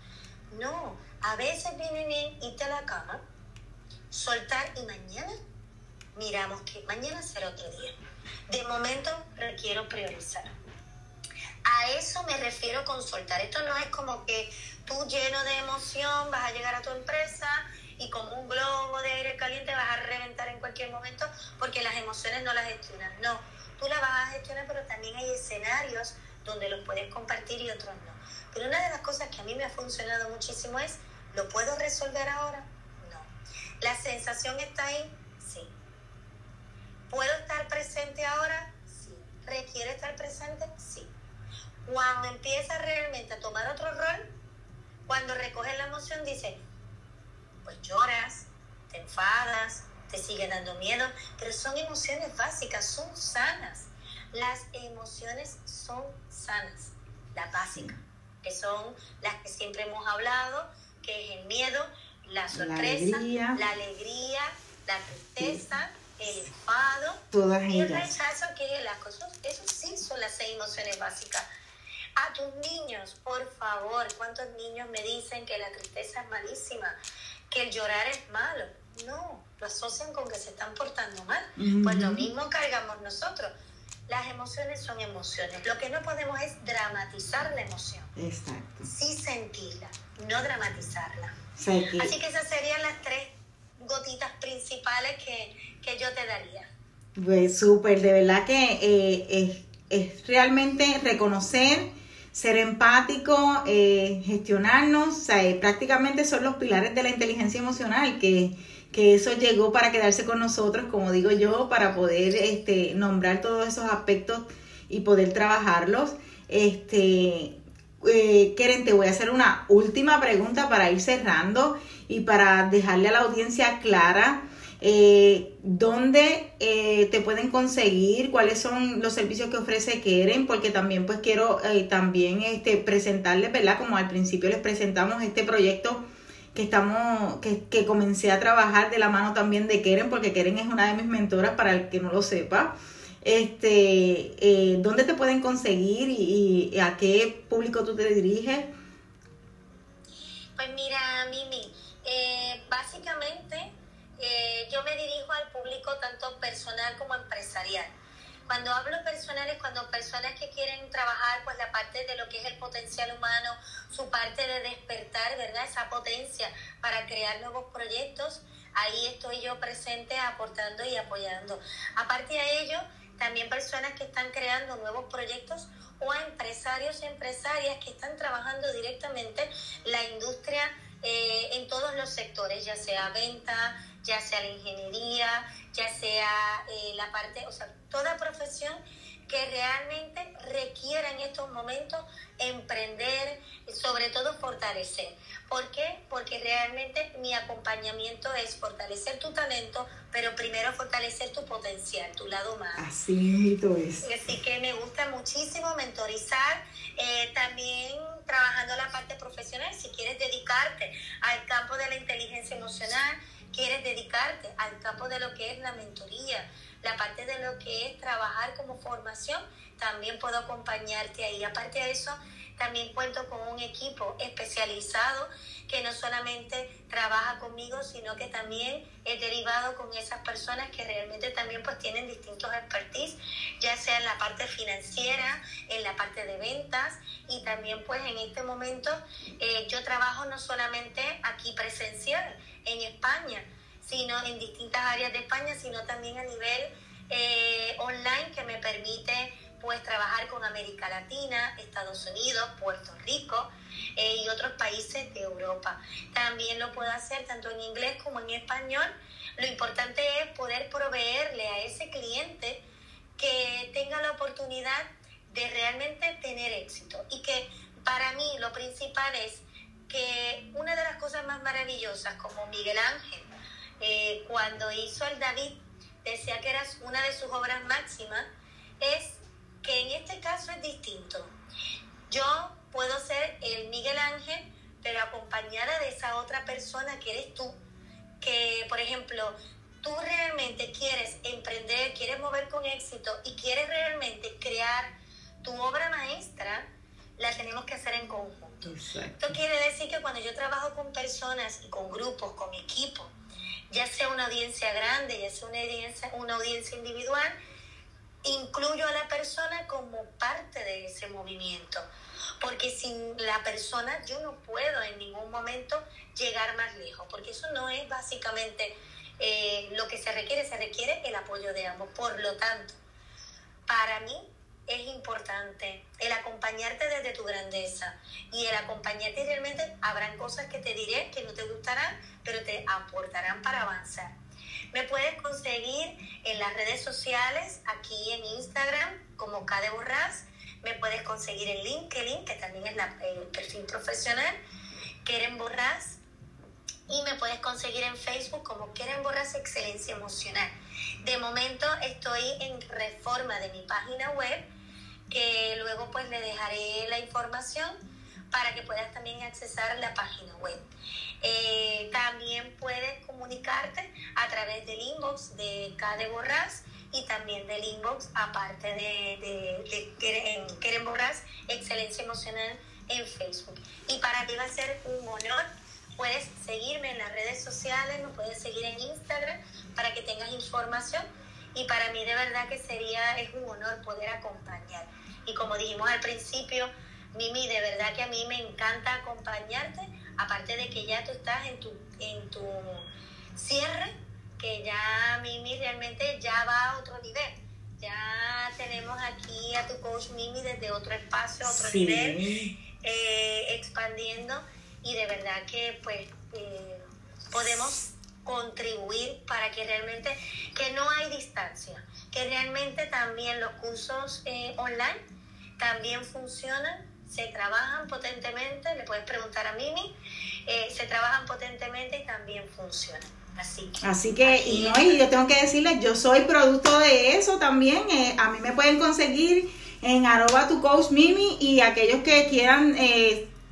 No, a veces viene bien irte a la cama, soltar y mañana miramos que mañana será otro día. De momento requiero priorizar. A me refiero con soltar. Esto no es como que tú lleno de emoción vas a llegar a tu empresa y como un globo de aire caliente vas a reventar en cualquier momento porque las emociones no las gestionas. No, tú las vas a gestionar, pero también hay escenarios donde los puedes compartir y otros no. Pero una de las cosas que a mí me ha funcionado muchísimo es, ¿lo puedo resolver ahora? No. ¿La sensación está ahí? Sí. ¿Puedo estar presente ahora? Sí. ¿Requiere estar presente? Sí. Cuando empieza realmente a tomar otro rol, cuando recoges la emoción, dice, pues lloras, te enfadas, te sigue dando miedo, pero son emociones básicas, son sanas. Las emociones son sanas, las básicas, que son las que siempre hemos hablado, que es el miedo, la sorpresa, la alegría, la, tristeza, el enfado y el rechazo, que es las cosas, eso sí son las seis emociones básicas a tus niños, por favor, ¿cuántos niños me dicen que la tristeza es malísima, que el llorar es malo? No, lo asocian con que se están portando mal. Pues lo mismo cargamos nosotros. Las emociones son emociones. Lo que no podemos es dramatizar la emoción. Exacto. Sí sentirla, no dramatizarla. Así que esas serían las tres gotitas principales que, que yo te daría. Pues súper, de verdad que eh, es, realmente reconocer, ser empático, eh, gestionarnos, eh, prácticamente son los pilares de la inteligencia emocional, que, que eso llegó para quedarse con nosotros, como digo yo, para poder este, nombrar todos esos aspectos y poder trabajarlos. Este, eh, Keren, te voy a hacer una última pregunta para ir cerrando y para dejarle a la audiencia clara eh, dónde eh, te pueden conseguir, cuáles son los servicios que ofrece Keren, porque también pues quiero eh, también este, presentarles, ¿verdad? Como al principio les presentamos este proyecto que estamos, que, que comencé a trabajar de la mano también de Keren, porque Keren es una de mis mentoras para el que no lo sepa. Este, eh, ¿dónde te pueden conseguir y, a qué público tú te diriges? Pues mira, Mimi, básicamente eh, yo me dirijo al público tanto personal como empresarial. Cuando hablo personal es cuando personas que quieren trabajar pues la parte de lo que es el potencial humano, su parte de despertar, ¿verdad? Esa potencia para crear nuevos proyectos, ahí estoy yo presente aportando y apoyando. Aparte de ello, también personas que están creando nuevos proyectos o a empresarios y empresarias que están trabajando directamente la industria eh, en todos los sectores, ya sea venta, ya sea la ingeniería, ya sea eh, la parte, o sea, toda profesión que realmente requiera en estos momentos emprender, sobre todo fortalecer. ¿Por qué? Porque realmente mi acompañamiento es fortalecer tu talento, pero primero fortalecer tu potencial, tu lado más. Así es. Así que me gusta muchísimo mentorizar, eh, también trabajando la parte profesional, si quieres dedicarte al campo de la inteligencia emocional, quieres dedicarte al campo de lo que es la mentoría, la parte de lo que es trabajar como formación, también puedo acompañarte ahí. Aparte de eso, también cuento con un equipo especializado que no solamente trabaja conmigo, sino que también he derivado con esas personas que realmente también pues tienen distintos expertise, ya sea en la parte financiera, en la parte de ventas. Y también pues en este momento eh, yo trabajo no solamente aquí presencial en España, sino en distintas áreas de España, sino también a nivel eh, online que me permite pues trabajar con América Latina, Estados Unidos, Puerto Rico eh, y otros países de Europa. También lo puedo hacer tanto en inglés como en español. Lo importante es poder proveerle a ese cliente que tenga la oportunidad de realmente tener éxito y que para mí lo principal es que una de las cosas más maravillosas como Miguel Ángel eh, cuando hizo el David decía que era una de sus obras máximas es que en este caso es distinto. Yo puedo ser el Miguel Ángel, pero acompañada de esa otra persona que eres tú, que por ejemplo, tú realmente quieres emprender, quieres mover con éxito y quieres realmente crear tu obra maestra, la tenemos que hacer en conjunto. Esto quiere decir que cuando yo trabajo con personas y con grupos, con equipo, ya sea una audiencia grande, ya sea una audiencia, una audiencia individual, incluyo a la persona como parte de ese movimiento. Porque sin la persona yo no puedo en ningún momento llegar más lejos, porque eso no es básicamente eh, lo que se requiere, se requiere el apoyo de ambos. Por lo tanto, para mí es importante el acompañarte desde tu grandeza y el acompañarte realmente habrán cosas que te diré que no te gustarán, pero te aportarán para avanzar. Me puedes conseguir en las redes sociales, aquí en Instagram, como K Borrás. Me puedes conseguir en LinkedIn, que también es el perfil profesional, Keren Borrás. Y me puedes conseguir en Facebook como Keren Borrás Excelencia Emocional. De momento estoy en reforma de mi página web, que luego pues le dejaré la información para que puedas también accesar la página web. Eh, también puedes comunicarte a través del inbox de Cade Borrás y también del inbox, aparte de, de, de Excelencia Emocional en Facebook. Y para ti va a ser un honor. Puedes seguirme en las redes sociales, me puedes seguir en Instagram para que tengas información. Y para mí de verdad que sería, es un honor poder acompañar. Y como dijimos al principio, Mimi, de verdad que a mí me encanta acompañarte, aparte de que ya tú estás en tu, en tu cierre, que ya Mimi realmente ya va a otro nivel. Ya tenemos aquí a tu coach Mimi desde otro espacio, otro nivel, eh, expandiendo y de verdad que pues eh, podemos contribuir para que realmente, que no hay distancia, que realmente también los cursos eh, online también funcionan, se trabajan potentemente, le puedes preguntar a Mimi, eh, se trabajan potentemente y también funcionan. Así que, Así que y, no, y yo tengo que decirles, yo soy producto de eso también. Eh, a mí me pueden conseguir en arroba tu coach Mimi y aquellos que quieran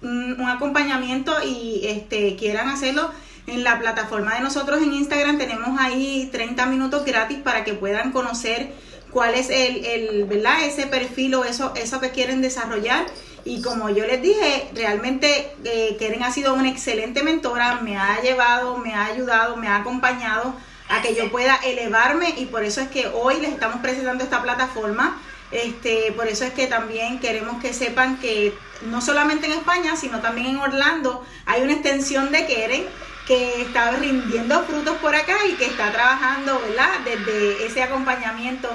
un, un acompañamiento y este quieran hacerlo en la plataforma de nosotros en Instagram tenemos ahí 30 minutos gratis para que puedan conocer cuál es el, el ¿verdad? Ese perfil o eso, eso que quieren desarrollar. Y como yo les dije, realmente eh, Keren ha sido una excelente mentora, me ha llevado, me ha ayudado, me ha acompañado a que yo pueda elevarme y por eso es que hoy les estamos presentando esta plataforma. Este, por eso es que también queremos que sepan que no solamente en España, sino también en Orlando hay una extensión de Keren que está rindiendo frutos por acá y que está trabajando, ¿verdad? Desde ese acompañamiento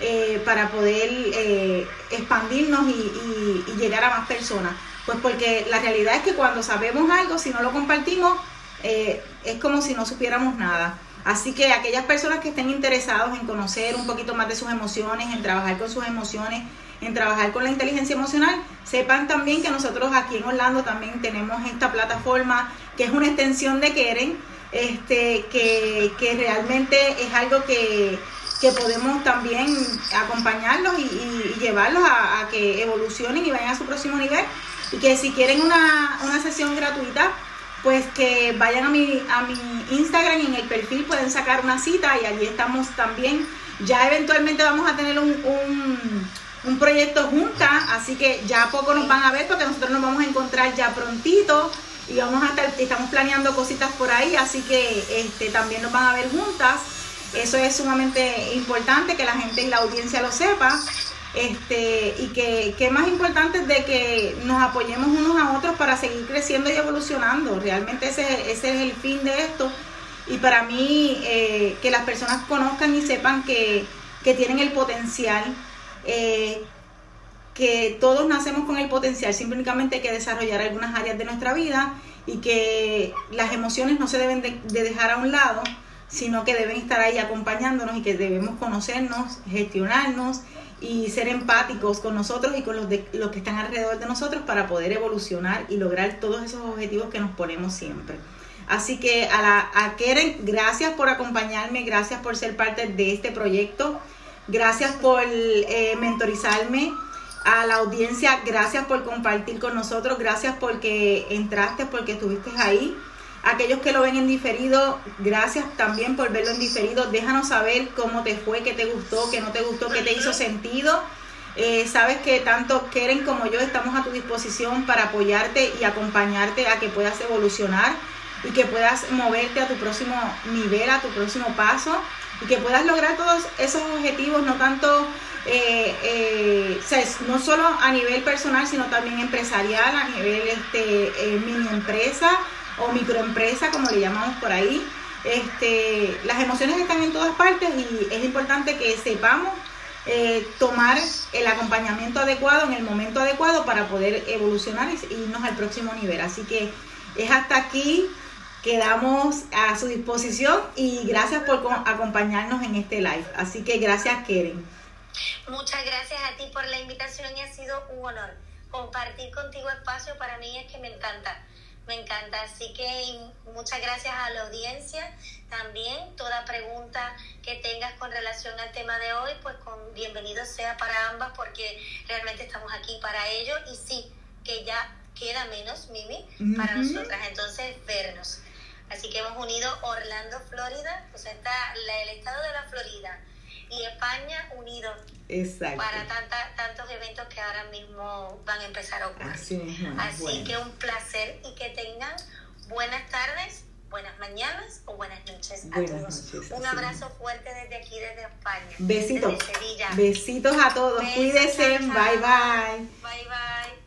eh, para poder eh, expandirnos y, llegar a más personas. Pues porque la realidad es que cuando sabemos algo, si no lo compartimos, eh, es como si no supiéramos nada. Así que aquellas personas que estén interesados en conocer un poquito más de sus emociones, en trabajar con sus emociones, en trabajar con la inteligencia emocional, sepan también que nosotros aquí en Orlando también tenemos esta plataforma que es una extensión de Keren, este, que, que realmente es algo que, que podemos también acompañarlos y, llevarlos a, que evolucionen y vayan a su próximo nivel. Y que si quieren una, una sesión gratuita, pues que vayan a mi, a mi Instagram y en el perfil pueden sacar una cita y allí estamos también. Ya eventualmente vamos a tener un, un, proyecto juntas, así que ya poco nos van a ver porque nosotros nos vamos a encontrar ya prontito y vamos a estar, estamos planeando cositas por ahí, así que este, también nos van a ver juntas. Eso es sumamente importante que la gente y la audiencia lo sepa. Este, y que, que más importante es de que nos apoyemos unos a otros para seguir creciendo y evolucionando. Realmente ese, ese es el fin de esto. Y para mí, eh, que las personas conozcan y sepan que, que tienen el potencial, eh, que todos nacemos con el potencial, simplemente hay que desarrollar algunas áreas de nuestra vida y que las emociones no se deben de, dejar a un lado, sino que deben estar ahí acompañándonos y que debemos conocernos, gestionarnos y ser empáticos con nosotros y con los, de, los que están alrededor de nosotros para poder evolucionar y lograr todos esos objetivos que nos ponemos siempre. Así que a, la, a Keren, gracias por acompañarme, gracias por ser parte de este proyecto, gracias por eh, mentorizarme a la audiencia, gracias por compartir con nosotros, gracias porque entraste, porque estuviste ahí. Aquellos que lo ven en diferido, gracias también por verlo en diferido. Déjanos saber cómo te fue, qué te gustó, qué no te gustó, qué te hizo sentido. Eh, sabes que tanto Keren como yo estamos a tu disposición para apoyarte y acompañarte a que puedas evolucionar y que puedas moverte a tu próximo nivel, a tu próximo paso y que puedas lograr todos esos objetivos, no tanto eh, eh, no solo a nivel personal, sino también empresarial, a nivel este, mini empresa o microempresa, como le llamamos por ahí. Este, las emociones están en todas partes y es importante que sepamos eh, tomar el acompañamiento adecuado en el momento adecuado para poder evolucionar y irnos al próximo nivel. Así que es hasta aquí, quedamos a su disposición y gracias por acompañarnos en este live. Así que gracias, Keren. Muchas gracias a ti por la invitación y ha sido un honor. Compartir contigo espacio para mí es que me encanta. Me encanta, así que muchas gracias a la audiencia. También. Toda pregunta que tengas con relación al tema de hoy, pues con bienvenido sea para ambas porque realmente estamos aquí para ello. Y sí, que ya queda menos, Mimi, para nosotras, entonces vernos. Así que hemos unido Orlando, Florida, o sea, está el estado de la Florida, y España unido para tanta, tantos eventos que ahora mismo van a empezar a ocurrir. Así, que un placer y que tengan buenas tardes, buenas mañanas o buenas noches a todos. un abrazo fuerte desde aquí, desde España. Besitos. Besitos a todos. Cuídense. Bye bye. Bye bye.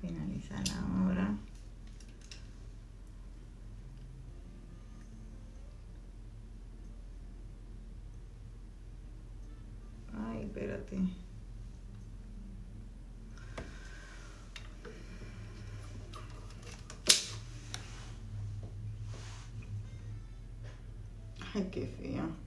Finaliza la hora. Espérate. Ay, qué feo.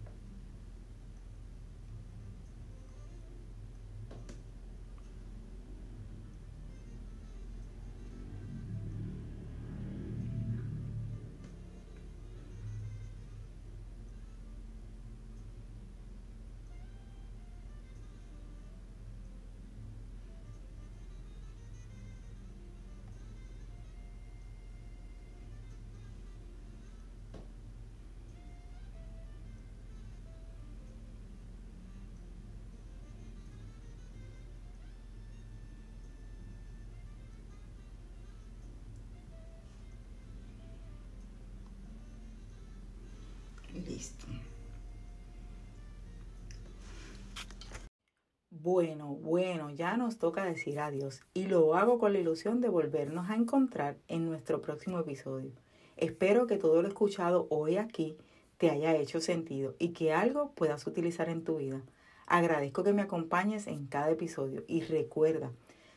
Bueno, bueno, ya nos toca decir adiós y lo hago con la ilusión de volvernos a encontrar en nuestro próximo episodio. Espero que todo lo escuchado hoy aquí te haya hecho sentido y que algo puedas utilizar en tu vida. Agradezco que me acompañes en cada episodio y recuerda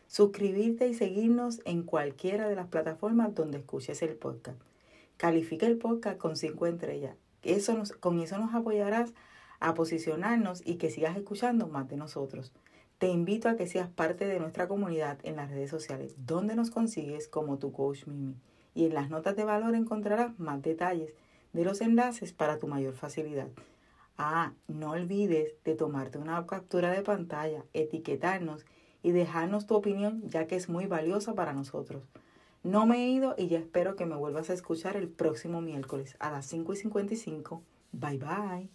suscribirte y seguirnos en cualquiera de las plataformas donde escuches el podcast. Califica el podcast con 5 estrellas eso nos, con eso nos apoyarás a posicionarnos y que sigas escuchando más de nosotros. Te invito a que seas parte de nuestra comunidad en las redes sociales, donde nos consigues como tu coach Mimi. Y en las notas de valor encontrarás más detalles de los enlaces para tu mayor facilidad. Ah, no olvides de tomarte una captura de pantalla, etiquetarnos y dejarnos tu opinión ya que es muy valiosa para nosotros. No me he ido y ya espero que me vuelvas a escuchar el próximo miércoles a las 5 y 55. Bye bye.